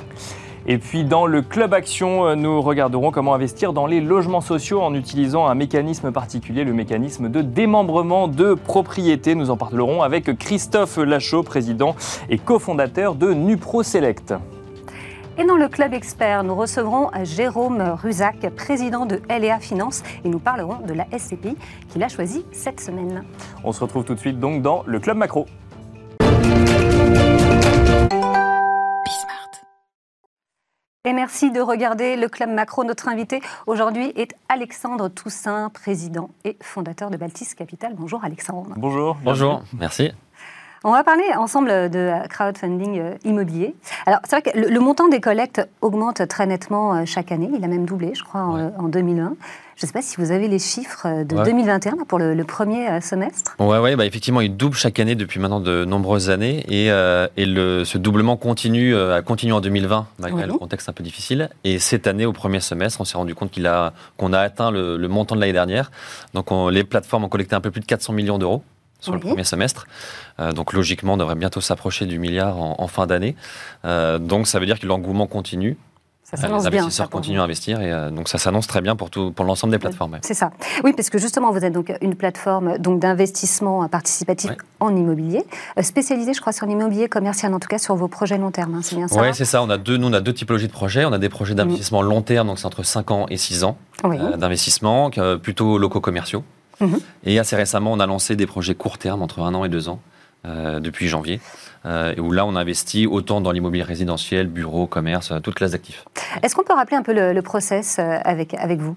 Et puis dans le Club Action, euh, nous regarderons comment investir dans les logements sociaux en utilisant un mécanisme particulier, le mécanisme de démembrement de propriété. Nous en parlerons avec Christophe Lachaud, président et cofondateur de Nupro Select. Et dans le club expert, nous recevrons Jérôme Ruzac, président de LEA Finance, et nous parlerons de la SCPI qu'il a choisie cette semaine. On se retrouve tout de suite donc dans le club macro. Et merci de regarder le Club Macro. Notre invité aujourd'hui est Alexandre Toussaint, président et fondateur de Baltis Capital. Bonjour Alexandre. Bonjour. Bonjour, merci. On va parler ensemble de crowdfunding euh, immobilier. Alors, c'est vrai que le, montant des collectes augmente très nettement euh, chaque année. Il a même doublé, je crois, en, 2001. Je ne sais pas si vous avez les chiffres euh, de 2021 pour le, premier semestre. Oui, ouais, bah effectivement, il double chaque année depuis maintenant de nombreuses années. Et, et le, ce doublement continue, continué en 2020, malgré le contexte un peu difficile. Et cette année, au premier semestre, on s'est rendu compte qu'on a, qu'on a atteint le, montant de l'année dernière. Donc, les plateformes ont collecté un peu plus de 400 millions d'euros sur le premier semestre. Euh, donc logiquement, on devrait bientôt s'approcher du milliard en, fin d'année. Euh, donc ça veut dire que l'engouement continue. Ça les investisseurs continuent à investir et euh, donc ça s'annonce très bien pour, tout, pour l'ensemble des plateformes. C'est ça. Oui, parce que justement, vous êtes donc une plateforme donc d'investissement participatif en immobilier, spécialisée, je crois, sur l'immobilier commercial, en tout cas sur vos projets long terme. Hein, c'est bien ça Oui, c'est ça. On a deux, nous, on a deux typologies de projets. On a des projets d'investissement long terme, donc c'est entre 5 ans et 6 ans d'investissement, plutôt locaux commerciaux. Mhm. Et assez récemment, on a lancé des projets court terme, entre un an et deux ans, euh, depuis janvier, euh, où là, on investit autant dans l'immobilier résidentiel, bureau, commerce, euh, toute classe d'actifs. Est-ce qu'on peut rappeler un peu le, process avec, avec vous?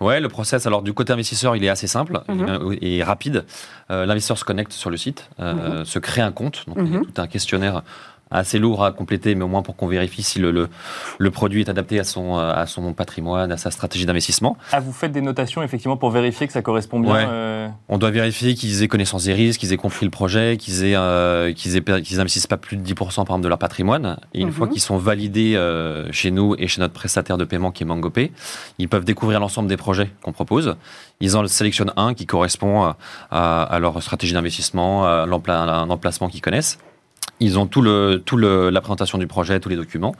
Ouais, le process. Alors du côté investisseur, il est assez simple mhm. et, rapide. L'investisseur se connecte sur le site, mhm. se crée un compte, donc il y a tout un questionnaire assez lourd à compléter, mais au moins pour qu'on vérifie si le, le, produit est adapté à son, à son patrimoine, à sa stratégie d'investissement. Ah, vous faites des notations effectivement pour vérifier que ça correspond bien euh, On doit vérifier qu'ils aient connaissance des risques, qu'ils aient compris le projet, qu'ils aient, euh, qu'ils qu'ils investissent pas plus de 10% par exemple de leur patrimoine. Et une fois mhm. qu'ils sont validés euh, chez nous et chez notre prestataire de paiement qui est Mangopay, ils peuvent découvrir l'ensemble des projets qu'on propose. Ils en sélectionnent un qui correspond à, à leur stratégie d'investissement, à l'emplacement qu'ils connaissent. Ils ont tout le, tout le, la présentation du projet, tous les documents.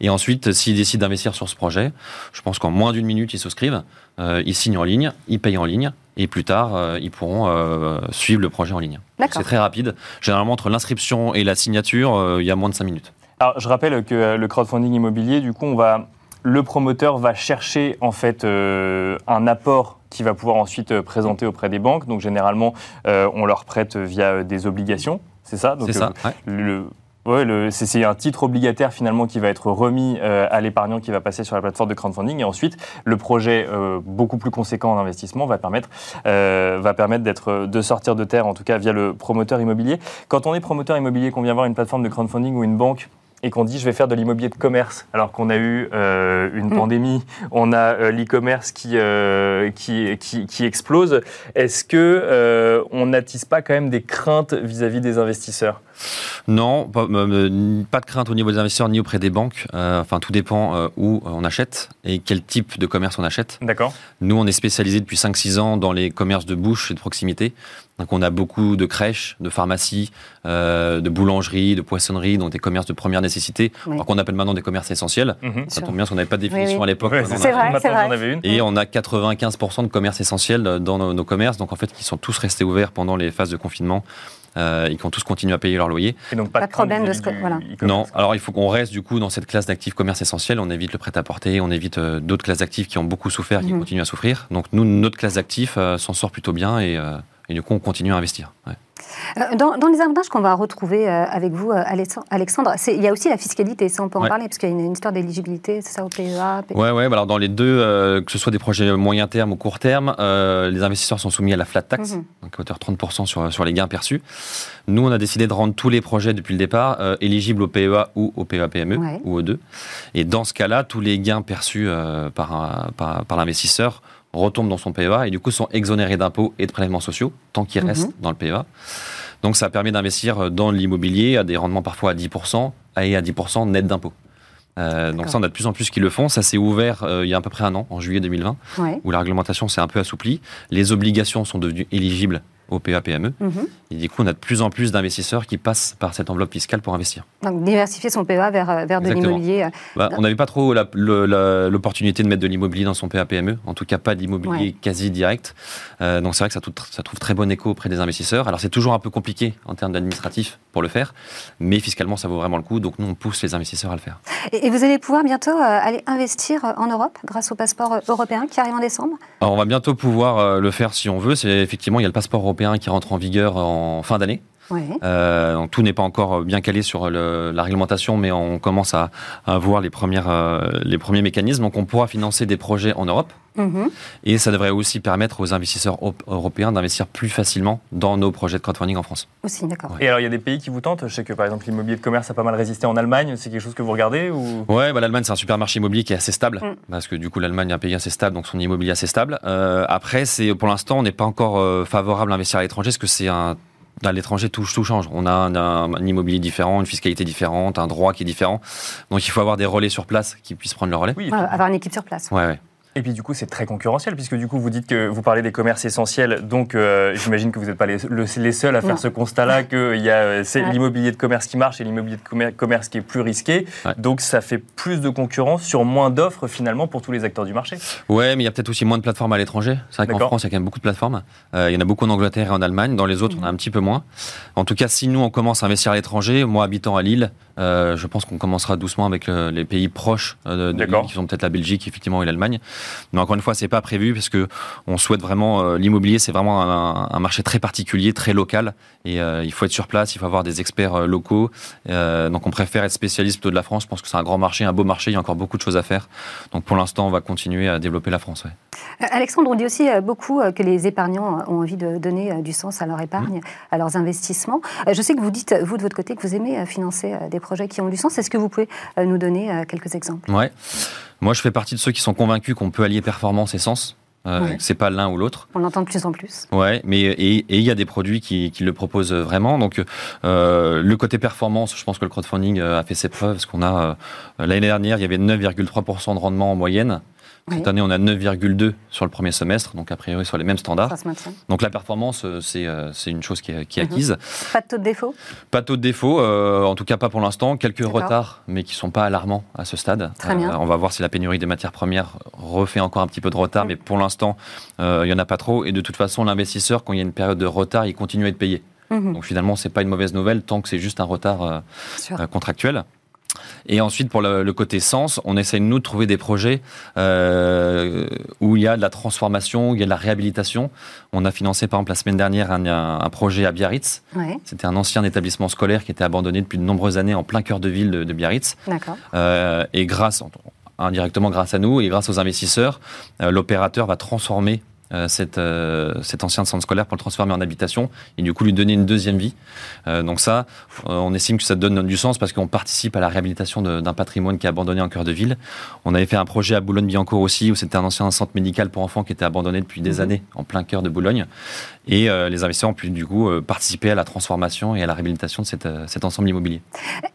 Et ensuite, s'ils décident d'investir sur ce projet, je pense qu'en moins d'une minute, ils souscrivent, euh, ils signent en ligne, ils payent en ligne, et plus tard, euh, ils pourront euh, suivre le projet en ligne. C'est très rapide. Généralement, entre l'inscription et la signature, il y a moins de 5 minutes. Alors, je rappelle que le crowdfunding immobilier, du coup, on va, le promoteur va chercher en fait un apport qui va pouvoir ensuite présenter auprès des banques. Donc, généralement, on leur prête via des obligations c'est ça C'est ça. Euh, le, c'est un titre obligataire finalement qui va être remis euh, à l'épargnant qui va passer sur la plateforme de crowdfunding et ensuite le projet euh, beaucoup plus conséquent en investissement va permettre, va permettre d'être, de sortir de terre en tout cas via le promoteur immobilier. Quand on est promoteur immobilier, qu'on vient voir une plateforme de crowdfunding ou une banque, et qu'on dit je vais faire de l'immobilier de commerce, alors qu'on a eu euh, une mm. pandémie, on a euh, l'e-commerce qui, euh, qui, qui, explose, est-ce que on n'attise pas quand même des craintes vis-à-vis des investisseurs? Non, pas, de crainte au niveau des investisseurs ni auprès des banques. enfin, tout dépend où on achète et quel type de commerce on achète. D'accord. Nous, on est spécialisé depuis 5-6 ans dans les commerces de bouche et de proximité. Donc on a beaucoup de crèches, de pharmacies, euh, de boulangeries, de poissonneries, donc des commerces de première nécessité, qu'on appelle maintenant des commerces essentiels. Mhm. Ça tombe bien, parce qu'on n'avait pas de définition à l'époque. c'est vrai, c'est vrai. Et on a 95% de commerces essentiels dans nos, commerces, donc en fait, qui sont tous restés ouverts pendant les phases de confinement. Euh, et qui ont tous continué à payer leur loyer. Et donc pas, de problème de ce que, voilà. Non, alors il faut qu'on reste du coup dans cette classe d'actifs commerce essentiel. On évite le prêt-à-porter, on évite euh, d'autres classes d'actifs qui ont beaucoup souffert, qui mhm. continuent à souffrir. Donc nous, notre classe d'actifs s'en sort plutôt bien et et du coup, on continue à investir. Euh, dans, les avantages qu'on va retrouver euh, avec vous, euh, Alexandre, il y a aussi la fiscalité, ça on peut en parler, parce qu'il y a une, histoire d'éligibilité, c'est ça, au PEA Oui, ouais, bah alors dans les deux, que ce soit des projets moyen terme ou court terme, les investisseurs sont soumis à la flat tax, mhm. donc à hauteur 30% sur, sur les gains perçus. Nous, on a décidé de rendre tous les projets depuis le départ éligibles au PEA ou au PEA-PME, ou aux deux. Et dans ce cas-là, tous les gains perçus par, par, par l'investisseur retombent dans son PEA et du coup sont exonérés d'impôts et de prélèvements sociaux tant qu'ils mhm. restent dans le PEA. Donc ça permet d'investir dans l'immobilier à des rendements parfois à 10% et à 10% net d'impôts. Euh, donc ça, on a de plus en plus qui le font. Ça s'est ouvert il y a à peu près un an, en juillet 2020, où la réglementation s'est un peu assouplie. Les obligations sont devenues éligibles au PA-PME. Mhm. Et du coup, on a de plus en plus d'investisseurs qui passent par cette enveloppe fiscale pour investir. Donc, diversifier son PA vers, euh, vers de l'immobilier. Euh, bah, on n'avait pas trop l'opportunité de mettre de l'immobilier dans son PA-PME, en tout cas pas d'immobilier quasi direct. Euh, donc, c'est vrai que ça, ça, trouve très bon écho auprès des investisseurs. Alors, c'est toujours un peu compliqué en termes d'administratif pour le faire, mais fiscalement, ça vaut vraiment le coup. Donc, nous, on pousse les investisseurs à le faire. Et, vous allez pouvoir bientôt aller investir en Europe grâce au passeport européen qui arrive en décembre? Alors, on va bientôt pouvoir le faire si on veut. C'est effectivement, il y a le passeport européen qui rentre en vigueur en fin d'année. Euh, tout n'est pas encore bien calé sur la réglementation, mais on commence à, voir les, premières, euh, les premiers mécanismes. Donc on pourra financer des projets en Europe. Mhm. Et ça devrait aussi permettre aux investisseurs européens d'investir plus facilement dans nos projets de crowdfunding en France. Aussi, d'accord. Et alors, il y a des pays qui vous tentent? Je sais que par exemple, l'immobilier de commerce a pas mal résisté en Allemagne. C'est quelque chose que vous regardez ou... Ouais, bah, l'Allemagne, c'est un supermarché immobilier qui est assez stable. Mm. Parce que du coup, l'Allemagne est un pays assez stable, donc son immobilier est assez stable. Euh, après, pour l'instant, on n'est pas encore favorable à investir à l'étranger, parce que c'est un à l'étranger, tout, tout, change. On a un, immobilier différent, une fiscalité différente, un droit qui est différent. Donc il faut avoir des relais sur place qui puissent prendre le relais. Oui, avoir une équipe sur place. Ouais, ouais. Et puis du coup, c'est très concurrentiel, puisque du coup, vous dites que vous parlez des commerces essentiels, donc euh, j'imagine que vous n'êtes pas les, les, seuls à faire ce constat-là, qu'il y a euh, l'immobilier de commerce qui marche et l'immobilier de commerce qui est plus risqué. Donc ça fait plus de concurrence sur moins d'offres finalement pour tous les acteurs du marché. Ouais, mais il y a peut-être aussi moins de plateformes à l'étranger. C'est vrai qu'en France, il y a quand même beaucoup de plateformes. Euh, il y en a beaucoup en Angleterre et en Allemagne. Dans les autres, on a un petit peu moins. En tout cas, si nous, on commence à investir à l'étranger, moi habitant à Lille, je pense qu'on commencera doucement avec les pays proches de, de qui sont peut-être la Belgique, effectivement, et l'Allemagne. Mais encore une fois, c'est pas prévu parce que on souhaite vraiment euh, l'immobilier, c'est vraiment un, marché très particulier, très local, et euh, il faut être sur place, il faut avoir des experts euh, locaux. donc on préfère être spécialiste plutôt de la France. Je pense que c'est un grand marché, un beau marché, il y a encore beaucoup de choses à faire. Donc pour l'instant, on va continuer à développer la France. Alexandre, on dit aussi beaucoup que les épargnants ont envie de donner du sens à leur épargne, à leurs investissements. Je sais que vous dites, vous de votre côté, que vous aimez financer des projets qui ont du sens. Est-ce que vous pouvez nous donner quelques exemples? Ouais. Moi, je fais partie de ceux qui sont convaincus qu'on peut allier performance et sens. Euh, C'est pas l'un ou l'autre. On l'entend de plus en plus. Ouais, mais et il y a des produits qui, qui, le proposent vraiment. Donc euh, le côté performance, je pense que le crowdfunding euh, a fait ses preuves. Parce qu'on a euh, l'année dernière, il y avait 9,3% de rendement en moyenne. Cette année, on a 9,2 sur le premier semestre, donc a priori sur les mêmes standards. Donc la performance, euh, euh, c'est une chose qui est, qui est mhm. acquise. Pas de taux de défaut? Pas de taux de défaut, euh, en tout cas pas pour l'instant. Quelques retards, mais qui ne sont pas alarmants à ce stade. Très bien. on va voir si la pénurie des matières premières refait encore un petit peu de retard, mhm. mais pour l'instant, il n'y en a pas trop. Et de toute façon, l'investisseur, quand il y a une période de retard, il continue à être payé. Mhm. Donc finalement, ce n'est pas une mauvaise nouvelle tant que c'est juste un retard contractuel. Et ensuite, pour le, côté sens, on essaye, nous, de trouver des projets euh, où il y a de la transformation, où il y a de la réhabilitation. On a financé, par exemple, la semaine dernière, un, projet à Biarritz. C'était un ancien établissement scolaire qui était abandonné depuis de nombreuses années en plein cœur de ville de, Biarritz. Euh, et grâce, indirectement grâce à nous et grâce aux investisseurs, euh, l'opérateur va transformer euh, cette, euh, cet ancien centre scolaire pour le transformer en habitation et du coup lui donner une deuxième vie. Euh, donc ça, on estime que ça donne du sens parce qu'on participe à la réhabilitation d'un patrimoine qui est abandonné en cœur de ville. On avait fait un projet à Boulogne-Billancourt aussi où c'était un ancien centre médical pour enfants qui était abandonné depuis des mhm. années en plein cœur de Boulogne. Et les investisseurs ont pu du coup participer à la transformation et à la réhabilitation de cette, cet ensemble immobilier.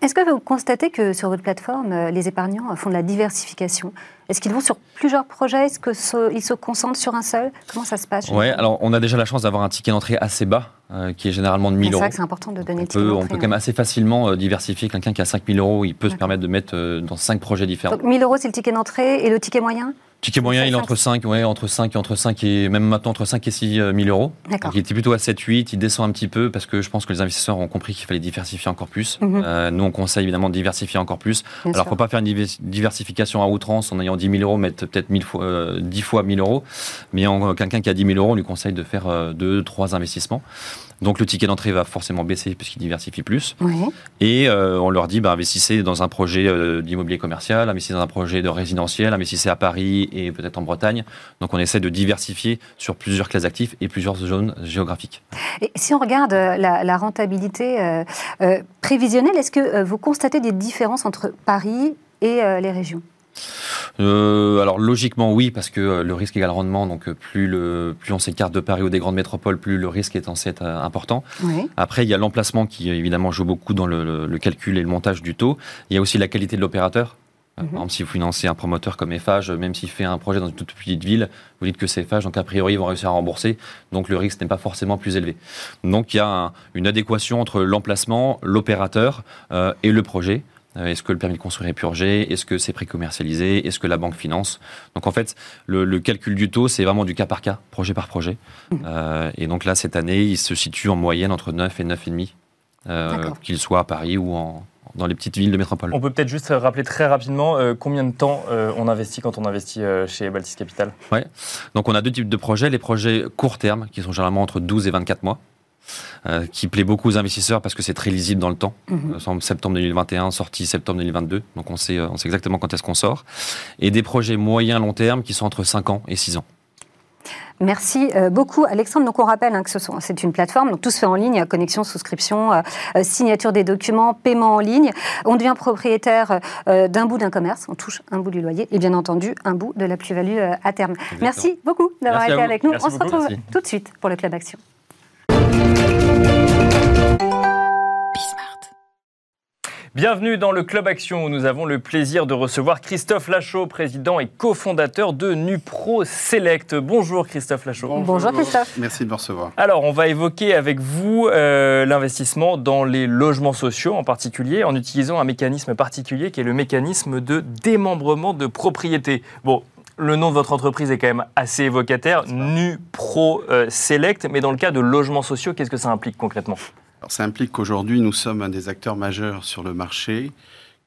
Est-ce que vous constatez que sur votre plateforme, les épargnants font de la diversification est-ce qu'ils vont sur plusieurs projets? Est-ce qu'ils se concentrent sur un seul? Comment ça se passe? Oui, alors on a déjà la chance d'avoir un ticket d'entrée assez bas, euh, qui est généralement de 1000 euros. C'est vrai que c'est important de donner on peut, On peut quand même assez facilement euh, diversifier. Quelqu'un qui a 5000 euros, il peut se permettre de mettre euh, dans 5 projets différents. Donc 1000 euros, c'est le ticket d'entrée et le ticket moyen Ticket moyen, il est entre 5, ouais, entre 5 et entre 5 et même maintenant entre 5 et 6 000 euros. Donc il était plutôt à 7, 8, il descend un petit peu parce que je pense que les investisseurs ont compris qu'il fallait diversifier encore plus. Mhm. euh, nous, on conseille évidemment de diversifier encore plus. Alors, il ne faut pas faire une diversification à outrance en ayant 10 000 euros, mettre peut-être 1000 fois, euh, 10 fois 1000 euros. Mais quelqu'un qui a 10 000 euros, on lui conseille de faire euh, 2, 3 investissements. Donc le ticket d'entrée va forcément baisser puisqu'il diversifie plus. Et euh, on leur dit, bah, investissez dans un projet euh, d'immobilier commercial, investissez dans un projet de résidentiel, investissez à Paris et peut-être en Bretagne. Donc on essaie de diversifier sur plusieurs classes d'actifs et plusieurs zones géographiques. Et si on regarde euh, la, rentabilité prévisionnelle, est-ce que vous constatez des différences entre Paris et les régions? Euh, alors logiquement oui, parce que euh, le risque égale rendement, donc euh, plus, le, plus on s'écarte de Paris ou des grandes métropoles, plus le risque est censé être important. Après, il y a l'emplacement qui évidemment joue beaucoup dans le, calcul et le montage du taux. Il y a aussi la qualité de l'opérateur. Par exemple, si vous financez un promoteur comme Eiffage, même s'il fait un projet dans une toute petite ville, vous dites que c'est Eiffage, donc a priori, ils vont réussir à rembourser, donc le risque n'est pas forcément plus élevé. Donc il y a une adéquation entre l'emplacement, l'opérateur et le projet. Euh, est-ce que le permis de construire est purgé? Est-ce que c'est pré-commercialisé? Est-ce que la banque finance? Donc en fait, le, calcul du taux, c'est vraiment du cas par cas, projet par projet. Mmh. Euh, et donc là, cette année, il se situe en moyenne entre 9 et 9,5, euh, qu'il soit à Paris ou dans les petites villes de métropole. On peut peut-être juste rappeler très rapidement combien de temps on investit quand on investit chez Baltis Capital? Oui, donc on a deux types de projets. Les projets court terme, qui sont généralement entre 12 et 24 mois. Euh, qui plaît beaucoup aux investisseurs parce que c'est très lisible dans le temps. Mhm. Euh, septembre 2021, sortie septembre 2022. Donc on sait, euh, on sait exactement quand est-ce qu'on sort. Et des projets moyens long terme qui sont entre 5 ans et 6 ans. Merci beaucoup, Alexandre. Donc, on rappelle hein, que ce c'est une plateforme, donc tout se fait en ligne connexion, souscription, signature des documents, paiement en ligne. On devient propriétaire d'un bout d'un commerce, on touche un bout du loyer et bien entendu un bout de la plus-value à terme. Merci beaucoup d'avoir été avec nous. on se retrouve tout de suite pour le Club Action. Bienvenue dans le Club Action où nous avons le plaisir de recevoir Christophe Lachaud, président et cofondateur de Nupro Select. Bonjour Christophe Lachaud. Bonjour, Christophe. Merci de me recevoir. Alors on va évoquer avec vous euh, l'investissement dans les logements sociaux en particulier en utilisant un mécanisme particulier qui est le mécanisme de démembrement de propriété. Bon, le nom de votre entreprise est quand même assez évocataire, Nupro euh, Select, mais dans le cas de logements sociaux, qu'est-ce que ça implique concrètement? Alors, Ça implique qu'aujourd'hui, nous sommes un des acteurs majeurs sur le marché,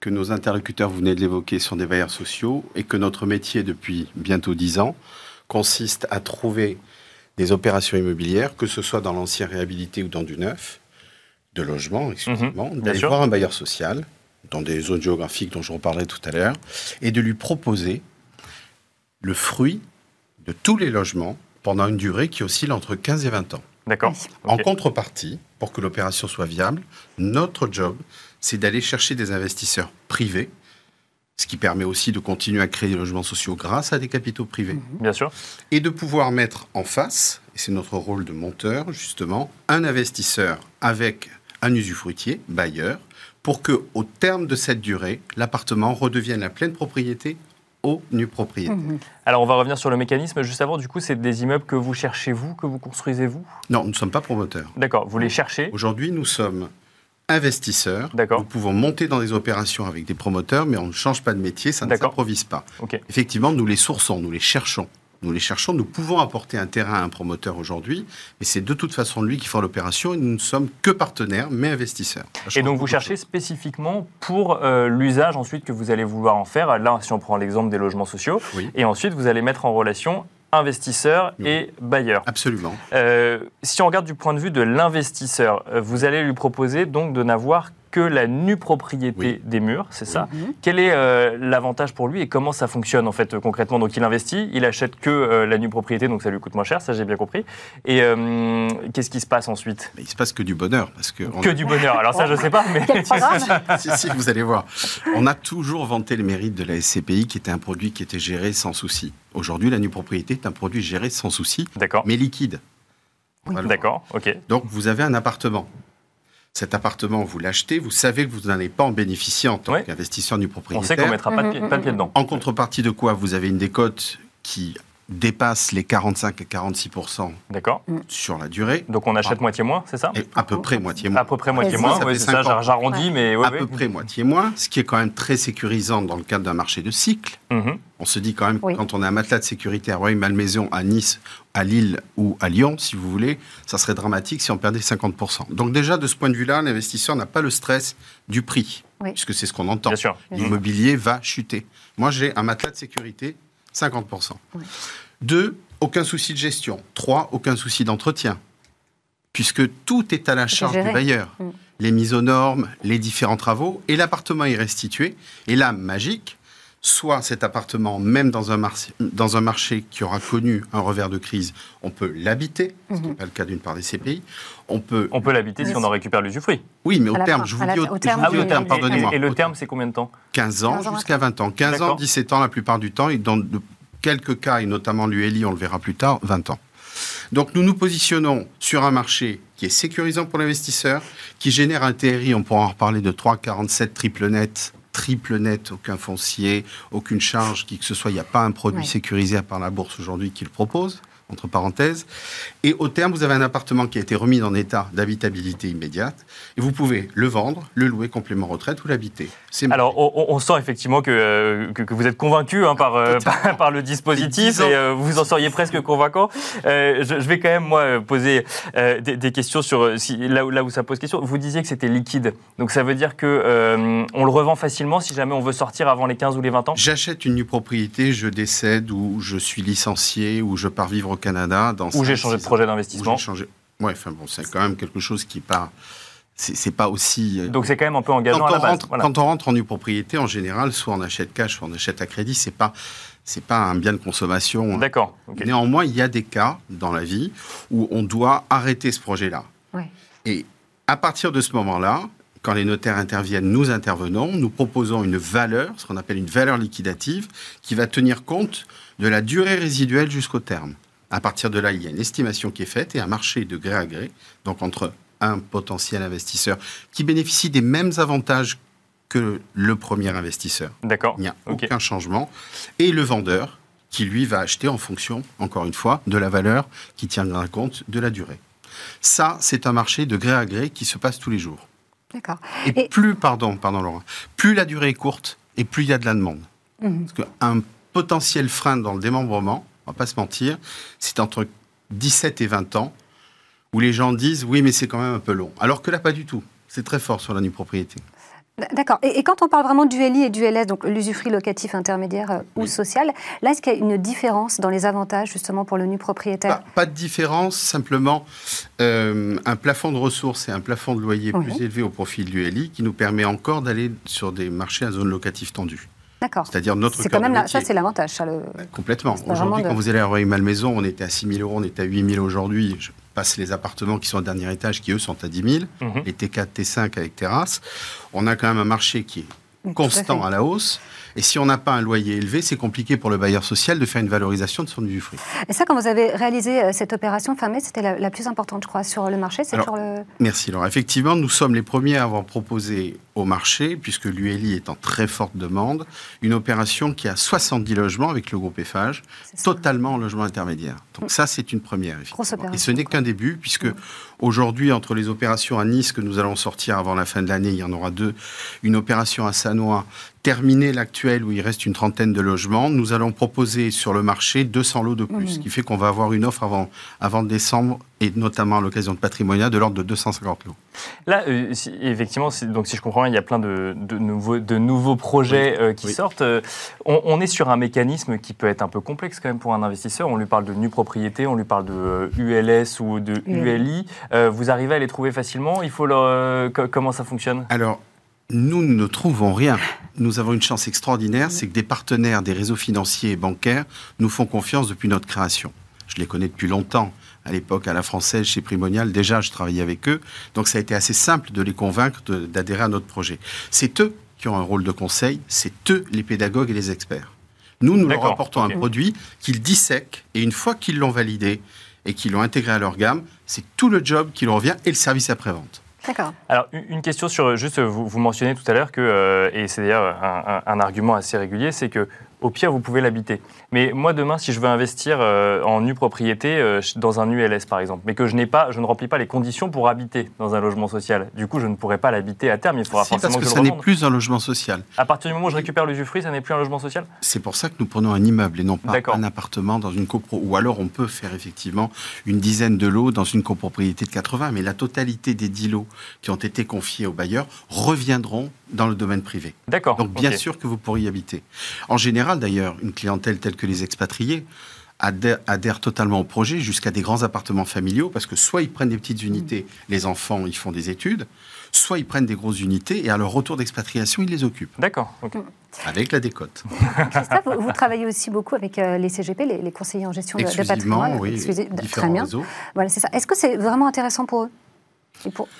que nos interlocuteurs, vous venez de l'évoquer, sont des bailleurs sociaux, et que notre métier depuis bientôt dix ans consiste à trouver des opérations immobilières, que ce soit dans l'ancien réhabilité ou dans du neuf, de logement, exclusivement, mhm, d'aller voir un bailleur social, dans des zones géographiques dont je reparlerai tout à l'heure, et de lui proposer le fruit de tous les logements pendant une durée qui oscille entre 15 et 20 ans. D'accord. En contrepartie, pour que l'opération soit viable, notre job, c'est d'aller chercher des investisseurs privés, ce qui permet aussi de continuer à créer des logements sociaux grâce à des capitaux privés. Mhm. Bien sûr. Et de pouvoir mettre en face, et c'est notre rôle de monteur justement, un investisseur avec un usufruitier, bailleur, pour que, au terme de cette durée, l'appartement redevienne la pleine propriété aux nus propriétaires. Mhm. Alors on va revenir sur le mécanisme. Juste avant, du coup, c'est des immeubles que vous cherchez vous, que vous construisez vous? Non, nous ne sommes pas promoteurs. D'accord, vous les cherchez Aujourd'hui, nous sommes investisseurs. D'accord. Nous pouvons monter dans des opérations avec des promoteurs, mais on ne change pas de métier, ça ne s'improvise pas. Effectivement, nous les sourçons, nous les cherchons nous les cherchons. Nous pouvons apporter un terrain à un promoteur aujourd'hui, mais c'est de toute façon lui qui fera l'opération et nous ne sommes que partenaires, mais investisseurs. Et donc vous cherchez spécifiquement pour euh, l'usage ensuite que vous allez vouloir en faire. Là, si on prend l'exemple des logements sociaux, et ensuite vous allez mettre en relation investisseurs et bailleurs. Absolument. Euh, si on regarde du point de vue de l'investisseur, euh, vous allez lui proposer donc de n'avoir que la nue propriété des murs, c'est ça. Mhm. Quel est euh, l'avantage pour lui et comment ça fonctionne en fait concrètement? Donc il investit, il achète que euh, la nue propriété, donc ça lui coûte moins cher, ça j'ai bien compris. Et euh, qu'est-ce qui se passe ensuite? Il se passe que du bonheur parce que que du bonheur. Alors ça je sais pas, mais si, si, vous allez voir. On a toujours vanté le mérite de la SCPI qui était un produit qui était géré sans souci. Aujourd'hui, la nue propriété est un produit géré sans souci, mais liquide. D'accord, ok. Donc vous avez un appartement cet appartement, vous l'achetez, vous savez que vous n'allez pas en bénéficier en tant qu'investisseur du propriétaire. On sait qu'on ne mettra pas, de pied, dedans. En contrepartie de quoi vous avez une décote qui dépasse les 45 et 46 D'accord. sur la durée. Donc on achète moitié moins, c'est ça À peu près moitié moins. À peu près moitié moins, c'est ça, j'arrondis, mais... à peu près moitié moins, ce qui est quand même très sécurisant dans le cadre d'un marché de cycle. Mhm. On se dit quand même, quand on a un matelas de sécurité à Roy-Malmaison, à Nice, à Lille ou à Lyon, si vous voulez, ça serait dramatique si on perdait 50%. Donc déjà, de ce point de vue-là, l'investisseur n'a pas le stress du prix, puisque c'est ce qu'on entend. L'immobilier va chuter. Moi, j'ai un matelas de sécurité, 50%. Deux, aucun souci de gestion. Trois, aucun souci d'entretien, puisque tout est à la charge du bailleur. Mm. Les mises aux normes, les différents travaux, et l'appartement est restitué. Et là, magique, soit cet appartement, même dans un, marché, dans un marché qui aura connu un revers de crise, on peut l'habiter, ce qui n'est mhm. pas le cas d'une part des CPI. On peut, on peut l'habiter si on en récupère l'usufruit. Oui, mais au terme, je vous dis au, terme, pardonnez-moi. Et, le terme, c'est combien de temps? 15 ans, jusqu'à 20 ans. 15 ans, 17 ans la plupart du temps, et dans de quelques cas, et notamment l'ULI, on le verra plus tard, 20 ans. Donc nous nous positionnons sur un marché qui est sécurisant pour l'investisseur, qui génère un TRI, on pourra en reparler, de 3,47 triple net triple net, aucun foncier, aucune charge, qui que ce soit. Il n'y a pas un produit sécurisé à part la bourse aujourd'hui qui le propose entre parenthèses. Et au terme, vous avez un appartement qui a été remis en état d'habitabilité immédiate. Et vous pouvez le vendre, le louer complément retraite ou l'habiter. Alors, on, sent effectivement que, euh, que, vous êtes convaincu hein, par, euh, par, le dispositif et euh, vous en seriez presque convaincant. Je, vais quand même, moi, poser des, questions sur si, là, où, là où ça pose question. Vous disiez que c'était liquide. Donc, ça veut dire que on le revend facilement si jamais on veut sortir avant les 15 ou les 20 ans? J'achète une nue propriété, je décède ou je suis licencié ou je pars vivre Canada. Dans où j'ai changé de projet d'investissement. Changé... Ouais, enfin bon, c'est quand même quelque chose qui part. C'est pas aussi. Euh, Donc c'est quand même un peu engageant quand à la base. Rentre, Quand on rentre en nue propriété, en général, soit on achète cash, soit on achète à crédit. C'est pas c'est pas un bien de consommation. D'accord. Néanmoins, il y a des cas dans la vie où on doit arrêter ce projet-là. Et à partir de ce moment-là, quand les notaires interviennent, nous intervenons, nous proposons une valeur, ce qu'on appelle une valeur liquidative, qui va tenir compte de la durée résiduelle jusqu'au terme. À partir de là, il y a une estimation qui est faite et un marché de gré à gré, donc entre un potentiel investisseur qui bénéficie des mêmes avantages que le premier investisseur. D'accord. Il n'y a aucun changement. Et le vendeur qui, lui, va acheter en fonction, encore une fois, de la valeur qui tiendra compte de la durée. Ça, c'est un marché de gré à gré qui se passe tous les jours. D'accord. Et, plus, pardon, pardon Laurent, plus la durée est courte et plus il y a de la demande. Mhm. Parce qu'un potentiel frein dans le démembrement, on va pas se mentir, c'est entre 17 et 20 ans, où les gens disent oui, mais c'est quand même un peu long. Alors que là, pas du tout. C'est très fort sur la nue propriété. D'accord. Et, quand on parle vraiment du LI et du LS, donc l'usufruit locatif intermédiaire euh, ou social, là, est-ce qu'il y a une différence dans les avantages justement pour le nu propriétaire? Pas, de différence, simplement euh, un plafond de ressources et un plafond de loyer plus élevé au profit de l'ULI qui nous permet encore d'aller sur des marchés à zone locative tendue. D'accord. C'est-à-dire notre C'est quand même ça, c'est l'avantage. Ça, le... Complètement. Aujourd'hui, quand vous allez à Royal Malmaison, on était à 6 000 euros, on est à 8 000 aujourd'hui. Je passe les appartements qui sont au dernier étage, qui eux sont à 10 000, mhm. les T4, T5 avec terrasse. On a quand même un marché qui est constant à, la hausse. Et si on n'a pas un loyer élevé, c'est compliqué pour le bailleur social de faire une valorisation de son usufruit. Et ça, quand vous avez réalisé euh, cette opération fermée, c'était la, plus importante, je crois, sur le marché. le... Merci. Alors, effectivement, nous sommes les premiers à avoir proposé au marché, puisque l'ULI est en très forte demande, une opération qui a 70 logements avec le groupe Eiffage, totalement en logement intermédiaire. Donc ça, c'est une première. Et ce n'est qu'un début, puisque aujourd'hui, entre les opérations à Nice que nous allons sortir avant la fin de l'année, il y en aura deux, une opération à Sanois, terminer l'actuel où il reste une trentaine de logements, nous allons proposer sur le marché 200 lots de plus, ce qui fait qu'on va avoir une offre avant, avant décembre et notamment à l'occasion de Patrimonia, de l'ordre de 250 lots. Là, euh, effectivement, donc si je comprends bien, il y a plein de, nouveaux, de nouveaux projets euh, qui sortent. Euh, on, est sur un mécanisme qui peut être un peu complexe quand même pour un investisseur. On lui parle de nue propriété, on lui parle de ULS ou de ULI. vous arrivez à les trouver facilement? Il faut leur, comment ça fonctionne? Alors, nous ne trouvons rien. Nous avons une chance extraordinaire, c'est que des partenaires des réseaux financiers et bancaires nous font confiance depuis notre création. Je les connais depuis longtemps à l'époque à la française chez Primonial. Déjà, je travaillais avec eux. Donc, ça a été assez simple de les convaincre d'adhérer à notre projet. C'est eux qui ont un rôle de conseil, c'est eux les pédagogues et les experts. Nous, nous leur apportons un produit qu'ils dissèquent et une fois qu'ils l'ont validé et qu'ils l'ont intégré à leur gamme, c'est tout le job qui leur revient et le service après-vente. D'accord. Alors, une question sur, juste, vous, mentionnez tout à l'heure que, euh, et c'est d'ailleurs un, argument assez régulier, c'est que au pire, vous pouvez l'habiter. Mais moi, demain, si je veux investir euh, en nue propriété euh, dans un ULS, par exemple, mais que je n'ai pas, je ne remplis pas les conditions pour habiter dans un logement social, du coup, je ne pourrais pas l'habiter à terme. Il faudra forcément parce que, ça n'est plus un logement social. À partir du moment où je récupère l'usufruit, ça n'est plus un logement social? C'est pour ça que nous prenons un immeuble et non pas un appartement dans une copro. Ou alors, on peut faire effectivement une dizaine de lots dans une copropriété de 80, mais la totalité des 10 lots qui ont été confiés aux bailleurs reviendront dans le domaine privé. D'accord. Donc, bien sûr que vous pourriez y habiter. En général, d'ailleurs, une clientèle telle que les expatriés adhère, totalement au projet jusqu'à des grands appartements familiaux parce que soit ils prennent des petites unités, les enfants, ils font des études, soit ils prennent des grosses unités et à leur retour d'expatriation, ils les occupent. D'accord. Avec la décote. Christophe, vous, travaillez aussi beaucoup avec euh, les CGP, les, conseillers en gestion de, patrimoine. Oui, très bien. Voilà, c'est ça. Est-ce que c'est vraiment intéressant pour eux?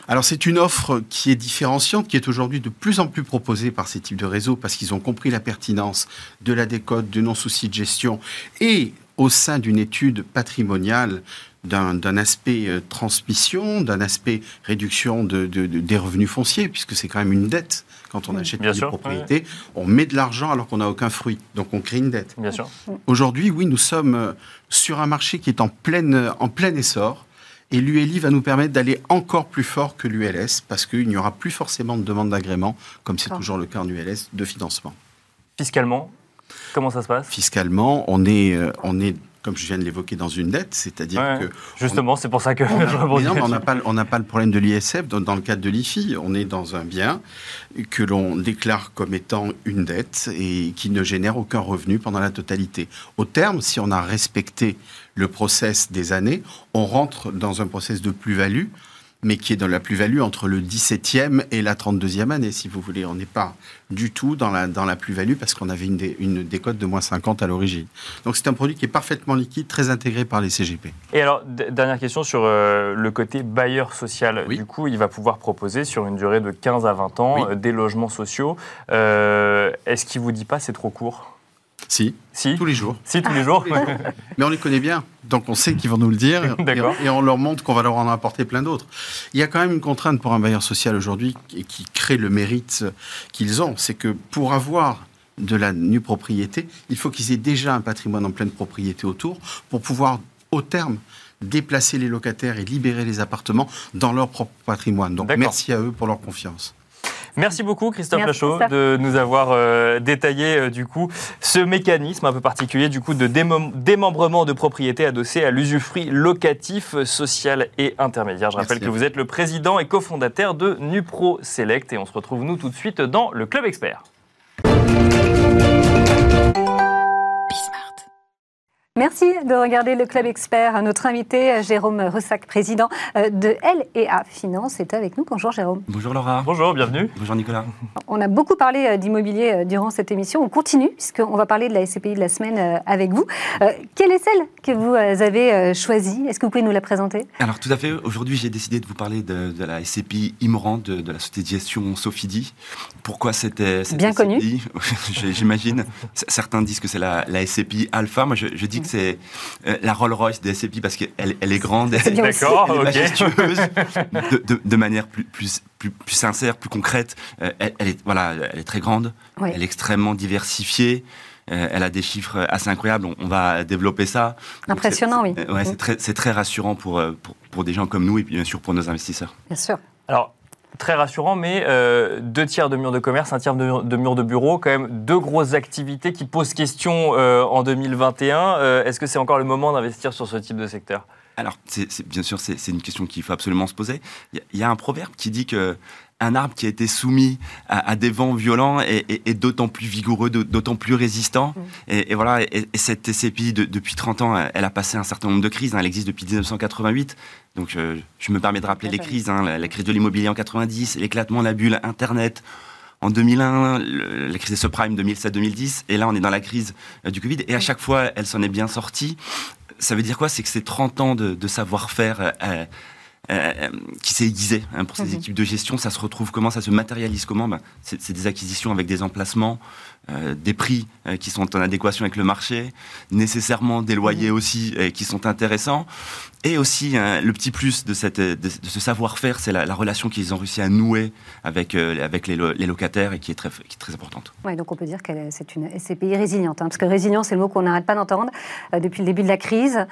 Alors c'est une offre qui est différenciante, qui est aujourd'hui de plus en plus proposée par ces types de réseaux parce qu'ils ont compris la pertinence de la décote, de non-souci de gestion et au sein d'une étude patrimoniale d'un aspect euh, transmission, d'un aspect réduction de, des revenus fonciers, puisque c'est quand même une dette. Quand on achète une propriété, on met de l'argent alors qu'on n'a aucun fruit. Donc on crée une dette. Bien sûr. Aujourd'hui, oui, nous sommes euh, sur un marché qui est en, pleine, en plein essor. Et l'ULI va nous permettre d'aller encore plus fort que l'ULS, parce qu'il n'y aura plus forcément de demande d'agrément, comme c'est toujours le cas en ULS, de financement. Fiscalement, comment ça se passe? Fiscalement, on est, euh, on est comme je viens de l'évoquer, dans une dette, c'est-à-dire que... Justement, c'est pour ça que je rebondis. on n'a pas, pas le problème de l'ISF dans, dans, le cadre de l'IFI. On est dans un bien que l'on déclare comme étant une dette et qui ne génère aucun revenu pendant la totalité. Au terme, si on a respecté le process des années, on rentre dans un process de plus-value mais qui est dans la plus-value entre le 17e et la 32e année, si vous voulez. On n'est pas du tout dans la, dans la plus-value parce qu'on avait une, une décote de moins 50 à l'origine. Donc c'est un produit qui est parfaitement liquide, très intégré par les CGP. Et alors, dernière question sur euh, le côté bailleur social. Du coup, il va pouvoir proposer sur une durée de 15 à 20 ans euh, des logements sociaux. Euh, est-ce qu'il vous dit pas c'est trop court? Si. si. Tous les jours. Si, tous les jours. Mais on les connaît bien. Donc on sait qu'ils vont nous le dire. et, on leur montre qu'on va leur en apporter plein d'autres. Il y a quand même une contrainte pour un bailleur social aujourd'hui et qui crée le mérite qu'ils ont. C'est que pour avoir de la nue propriété, il faut qu'ils aient déjà un patrimoine en pleine propriété autour pour pouvoir, au terme, déplacer les locataires et libérer les appartements dans leur propre patrimoine. Donc merci à eux pour leur confiance. Merci beaucoup Christophe Lachaud de nous avoir euh, détaillé euh, du coup ce mécanisme un peu particulier du coup de démembrement de propriété adossée à l'usufruit locatif, social et intermédiaire. Je rappelle que vous êtes le président et cofondateur de Nupro Select et on se retrouve nous tout de suite dans le Club Expert. Merci de regarder le Club Expert. Notre invité, Jérôme Ressac, président euh, de L&A Finance, est avec nous. Bonjour Jérôme. Bonjour Laura. Bonjour, bienvenue. Bonjour Nicolas. On a beaucoup parlé euh, d'immobilier euh, durant cette émission. On continue, puisqu'on va parler de la SCPI de la semaine avec vous. Quelle est celle que vous avez choisie? Est-ce que vous pouvez nous la présenter? Alors tout à fait. Aujourd'hui, j'ai décidé de vous parler de, la SCPI Imran de, de, la société de gestion Sofidi. Pourquoi c'était bien connu J'imagine. Certains disent que c'est la, la, SCPI Alpha. Moi, je, je dis c'est euh, la Rolls Royce des SCPI parce qu'elle elle est grande, elle, est majestueuse, de, manière plus, plus, plus, sincère, plus concrète. Euh, elle, est, voilà, elle est très grande, elle est extrêmement diversifiée. Euh, elle a des chiffres assez incroyables. On, va développer ça. Impressionnant, oui. Ouais, c'est très, très, rassurant pour, pour, pour, des gens comme nous et bien sûr pour nos investisseurs. Bien sûr. Alors, très rassurant, mais euh, deux tiers de murs de commerce, un tiers de, murs de bureaux, quand même deux grosses activités qui posent question euh, en 2021. Euh, est-ce que c'est encore le moment d'investir sur ce type de secteur? Alors, bien sûr, c'est, une question qu'il faut absolument se poser. Il y, a un proverbe qui dit que un arbre qui a été soumis à, des vents violents est, d'autant plus vigoureux, d'autant plus résistant. Mm. Et, voilà, et, cette TCPI, depuis 30 ans, elle a passé un certain nombre de crises. Hein. Elle existe depuis 1988. Donc euh, je me permets de rappeler les crises. Hein. la, crise de l'immobilier en 90, l'éclatement de la bulle Internet en 2001, la crise des subprimes 2007-2010, et là on est dans la crise euh, du Covid, et à chaque fois elle s'en est bien sortie. Ça veut dire quoi? C'est que ces 30 ans de, savoir-faire euh, euh, qui s'est aiguisé hein, pour ces mhm. équipes de gestion. Ça se retrouve comment? Ça se matérialise comment? Ben, C'est des acquisitions avec des emplacements, euh, des prix euh, qui sont en adéquation avec le marché, nécessairement des loyers aussi qui sont intéressants. Et aussi, hein, le petit plus de, cette, de, ce savoir-faire, c'est la, relation qu'ils ont réussi à nouer avec, avec les, locataires et qui est très, qui est très importante. Oui, donc on peut dire que c'est une SCPI résiliente, hein, parce que résilience, c'est le mot qu'on n'arrête pas d'entendre depuis le début de la crise.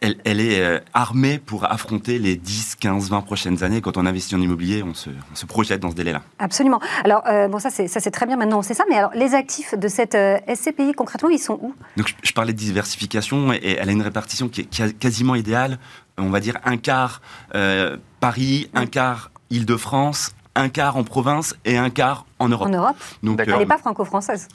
Elle, elle est armée pour affronter les 10, 15, 20 prochaines années. Quand on investit en immobilier, on se, se projette dans ce délai-là. Absolument. Alors, euh, bon, ça, c'est très bien maintenant, on sait ça, mais alors, les actifs de cette euh, SCPI, concrètement, ils sont où? Donc, je, parlais de diversification et elle a une répartition qui est, quasiment idéale. On va dire un quart euh, Paris, un quart Île-de-France, un quart en province et un quart en Europe. En Europe Donc, Elle n'est pas franco-française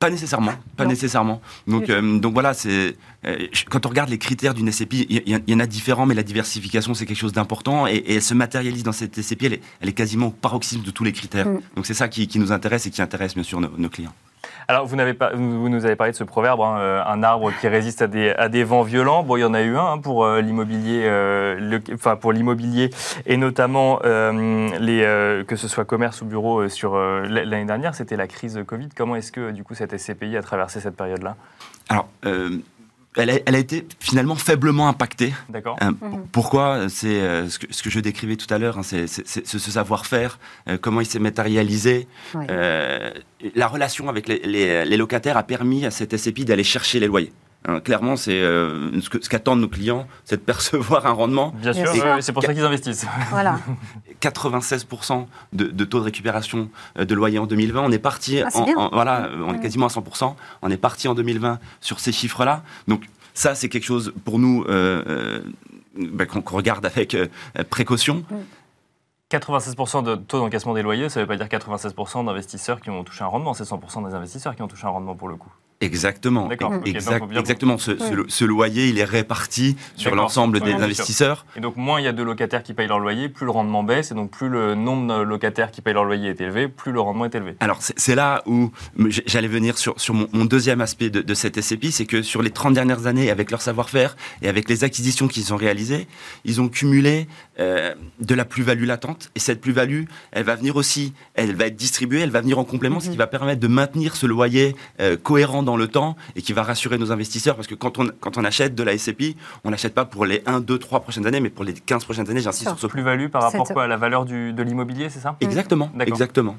pas nécessairement, pas nécessairement. Donc, euh, donc voilà, c'est euh, quand on regarde les critères d'une SCPI, il y, en a différents, mais la diversification c'est quelque chose d'important et, elle se matérialise dans cette SCPI. Elle est, elle est, quasiment au paroxysme de tous les critères. Mm. Donc c'est ça qui, qui, nous intéresse et qui intéresse bien sûr nos clients. Alors, vous, pas, nous avez parlé de ce proverbe, hein, euh, un arbre qui résiste à des, des, vents violents. Bon, il y en a eu un hein, pour euh, l'immobilier, euh, enfin pour l'immobilier et notamment que ce soit commerce ou bureau sur l'année dernière, c'était la crise Covid. Comment est-ce que du coup cette SCPI a traversé cette période-là? Alors elle a, été finalement faiblement impactée. D'accord. Mhm. Pourquoi C'est ce, que, je décrivais tout à l'heure, hein, c'est ce savoir-faire, comment il s'est matérialisé. la relation avec les, locataires a permis à cette SCPI d'aller chercher les loyers. Hein, clairement, c'est ce qu'attendent nos clients, c'est de percevoir un rendement. Bien sûr, c'est pour ça qu'ils investissent. Voilà. 96% de, taux de récupération de loyer en 2020. On est parti, ah, voilà, on est quasiment à 100%. On est parti en 2020 sur ces chiffres-là. Donc ça, c'est quelque chose pour nous bah, qu'on regarde avec précaution. 96% de taux d'encaissement des loyers, ça ne veut pas dire 96% d'investisseurs qui ont touché un rendement, c'est 100% des investisseurs qui ont touché un rendement pour le coup. Exactement. exactement. Ce, loyer, il est réparti sur l'ensemble des investisseurs. Et donc, moins il y a de locataires qui payent leur loyer, plus le rendement baisse. Et donc, plus le nombre de locataires qui payent leur loyer est élevé, plus le rendement est élevé. Alors, c'est là où j'allais venir sur, sur mon, deuxième aspect de, cette SCPI, c'est que sur les 30 dernières années, avec leur savoir-faire et avec les acquisitions qu'ils ont réalisées, ils ont cumulé euh, de la plus-value latente. Et cette plus-value, elle va venir aussi, elle va être distribuée, elle va venir en complément, ce qui mhm. va permettre de maintenir ce loyer euh, cohérent dans le temps et qui va rassurer nos investisseurs parce que quand on, quand on achète de la SCPI, on n'achète pas pour les 1, 2, 3 prochaines années, mais pour les 15 prochaines années, j'insiste sur ce plus-value par rapport à la valeur du, de l'immobilier, c'est ça? Exactement, exactement.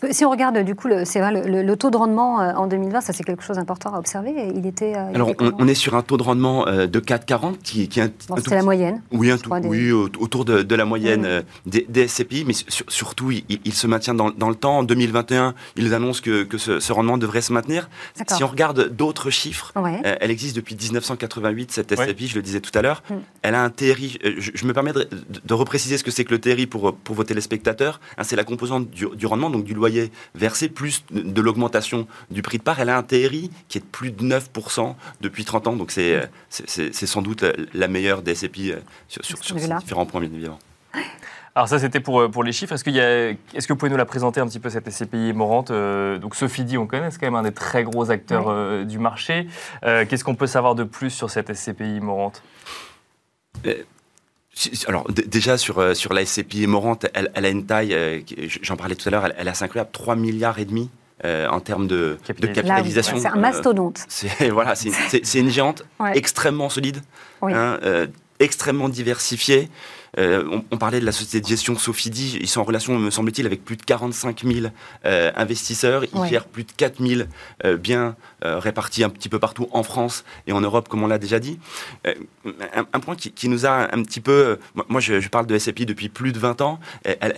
Parce que si on regarde du coup le, le, le, taux de rendement euh, en 2020, ça c'est quelque chose d'important à observer. Il était. Euh, Alors on, est sur un taux de rendement euh, de 4,40 qui, qui est C'est la moyenne. Oui, un tout, oui autour de, la moyenne des, SCPI, mais surtout il, se maintient dans, le temps. En 2021, ils annoncent que, que ce, rendement devrait se maintenir. Si on regarde d'autres chiffres, elle existe depuis 1988 cette SCPI, je le disais tout à l'heure. Mm. Elle a un TRI. Je, me permets de, de, repréciser ce que c'est que le TRI pour pour vos téléspectateurs. Hein, c'est la composante du, du rendement, donc du loyer versé, plus de l'augmentation du prix de part. Elle a un TRI qui est de plus de 9% depuis 30 ans. Donc c'est sans doute la meilleure des SCPI euh, sur, sur, sur ces différents points, bien évidemment. Alors ça, c'était pour, euh, pour les chiffres. Est-ce, qu'il y a, est-ce que vous pouvez nous la présenter un petit peu, cette SCPI Morante euh, Donc Sophie dit, on connaît, c'est quand même un des très gros acteurs du marché. qu'est-ce qu'on peut savoir de plus sur cette SCPI Morante? Alors déjà sur, euh, sur la SCPI Morante, elle, a une taille, euh, j'en parlais tout à l'heure, elle, a 5 incroyable 3 milliards et demi euh, en termes de, de capitalisation. C'est un mastodonte. c'est voilà, c'est une géante extrêmement solide, hein, extrêmement diversifiée. Euh, on, parlait de la société de gestion Sofidi. Ils sont en relation, me semble-t-il, avec plus de 45 000 euh, investisseurs. Ils gèrent plus de 4 000 euh, biens répartis un petit peu partout en France et en Europe, comme on l'a déjà dit. Un, point qui, nous a un petit peu... Moi, je, parle de SAPI depuis plus de 20 ans.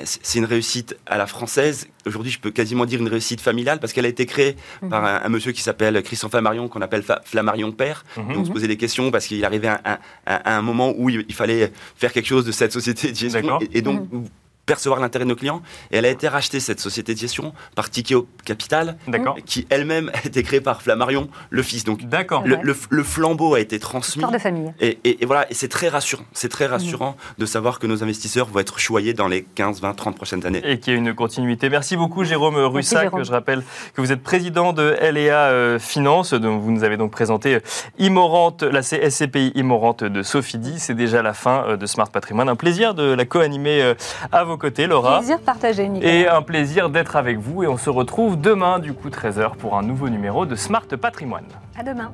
C'est une réussite à la française. Aujourd'hui, je peux quasiment dire une réussite familiale parce qu'elle a été créée mhm. par un, monsieur qui s'appelle Christian Flammarion, qu'on appelle Flammarion Père. Mhm. on se posait des questions parce qu'il arrivait à, un moment où il, il, fallait faire quelque chose de cette société de gestion. Et, donc, mmh percevoir l'intérêt de nos clients. Et elle a été rachetée, cette société de gestion, par Tikeo Capital, qui elle-même a été créée par Flammarion, le fils. Donc le, le, flambeau a été transmis. de famille. Et, et, voilà, et c'est très rassurant. C'est très rassurant de savoir que nos investisseurs vont être choyés dans les 15, 20, 30 prochaines années. Et qu'il y a une continuité. Merci beaucoup, Jérôme Russac. Je rappelle que vous êtes président de LEA euh, Finance, dont vous nous avez donc présenté euh, Immorante, la SCPI Immorante de Sophie C'est déjà la fin euh, de Smart Patrimoine. Un plaisir de la co-animer à vos côté, Laura. Plaisir partagé, Nicolas. Et un plaisir d'être avec vous. Et on se retrouve demain, du coup, 13h, pour un nouveau numéro de Smart Patrimoine. À demain.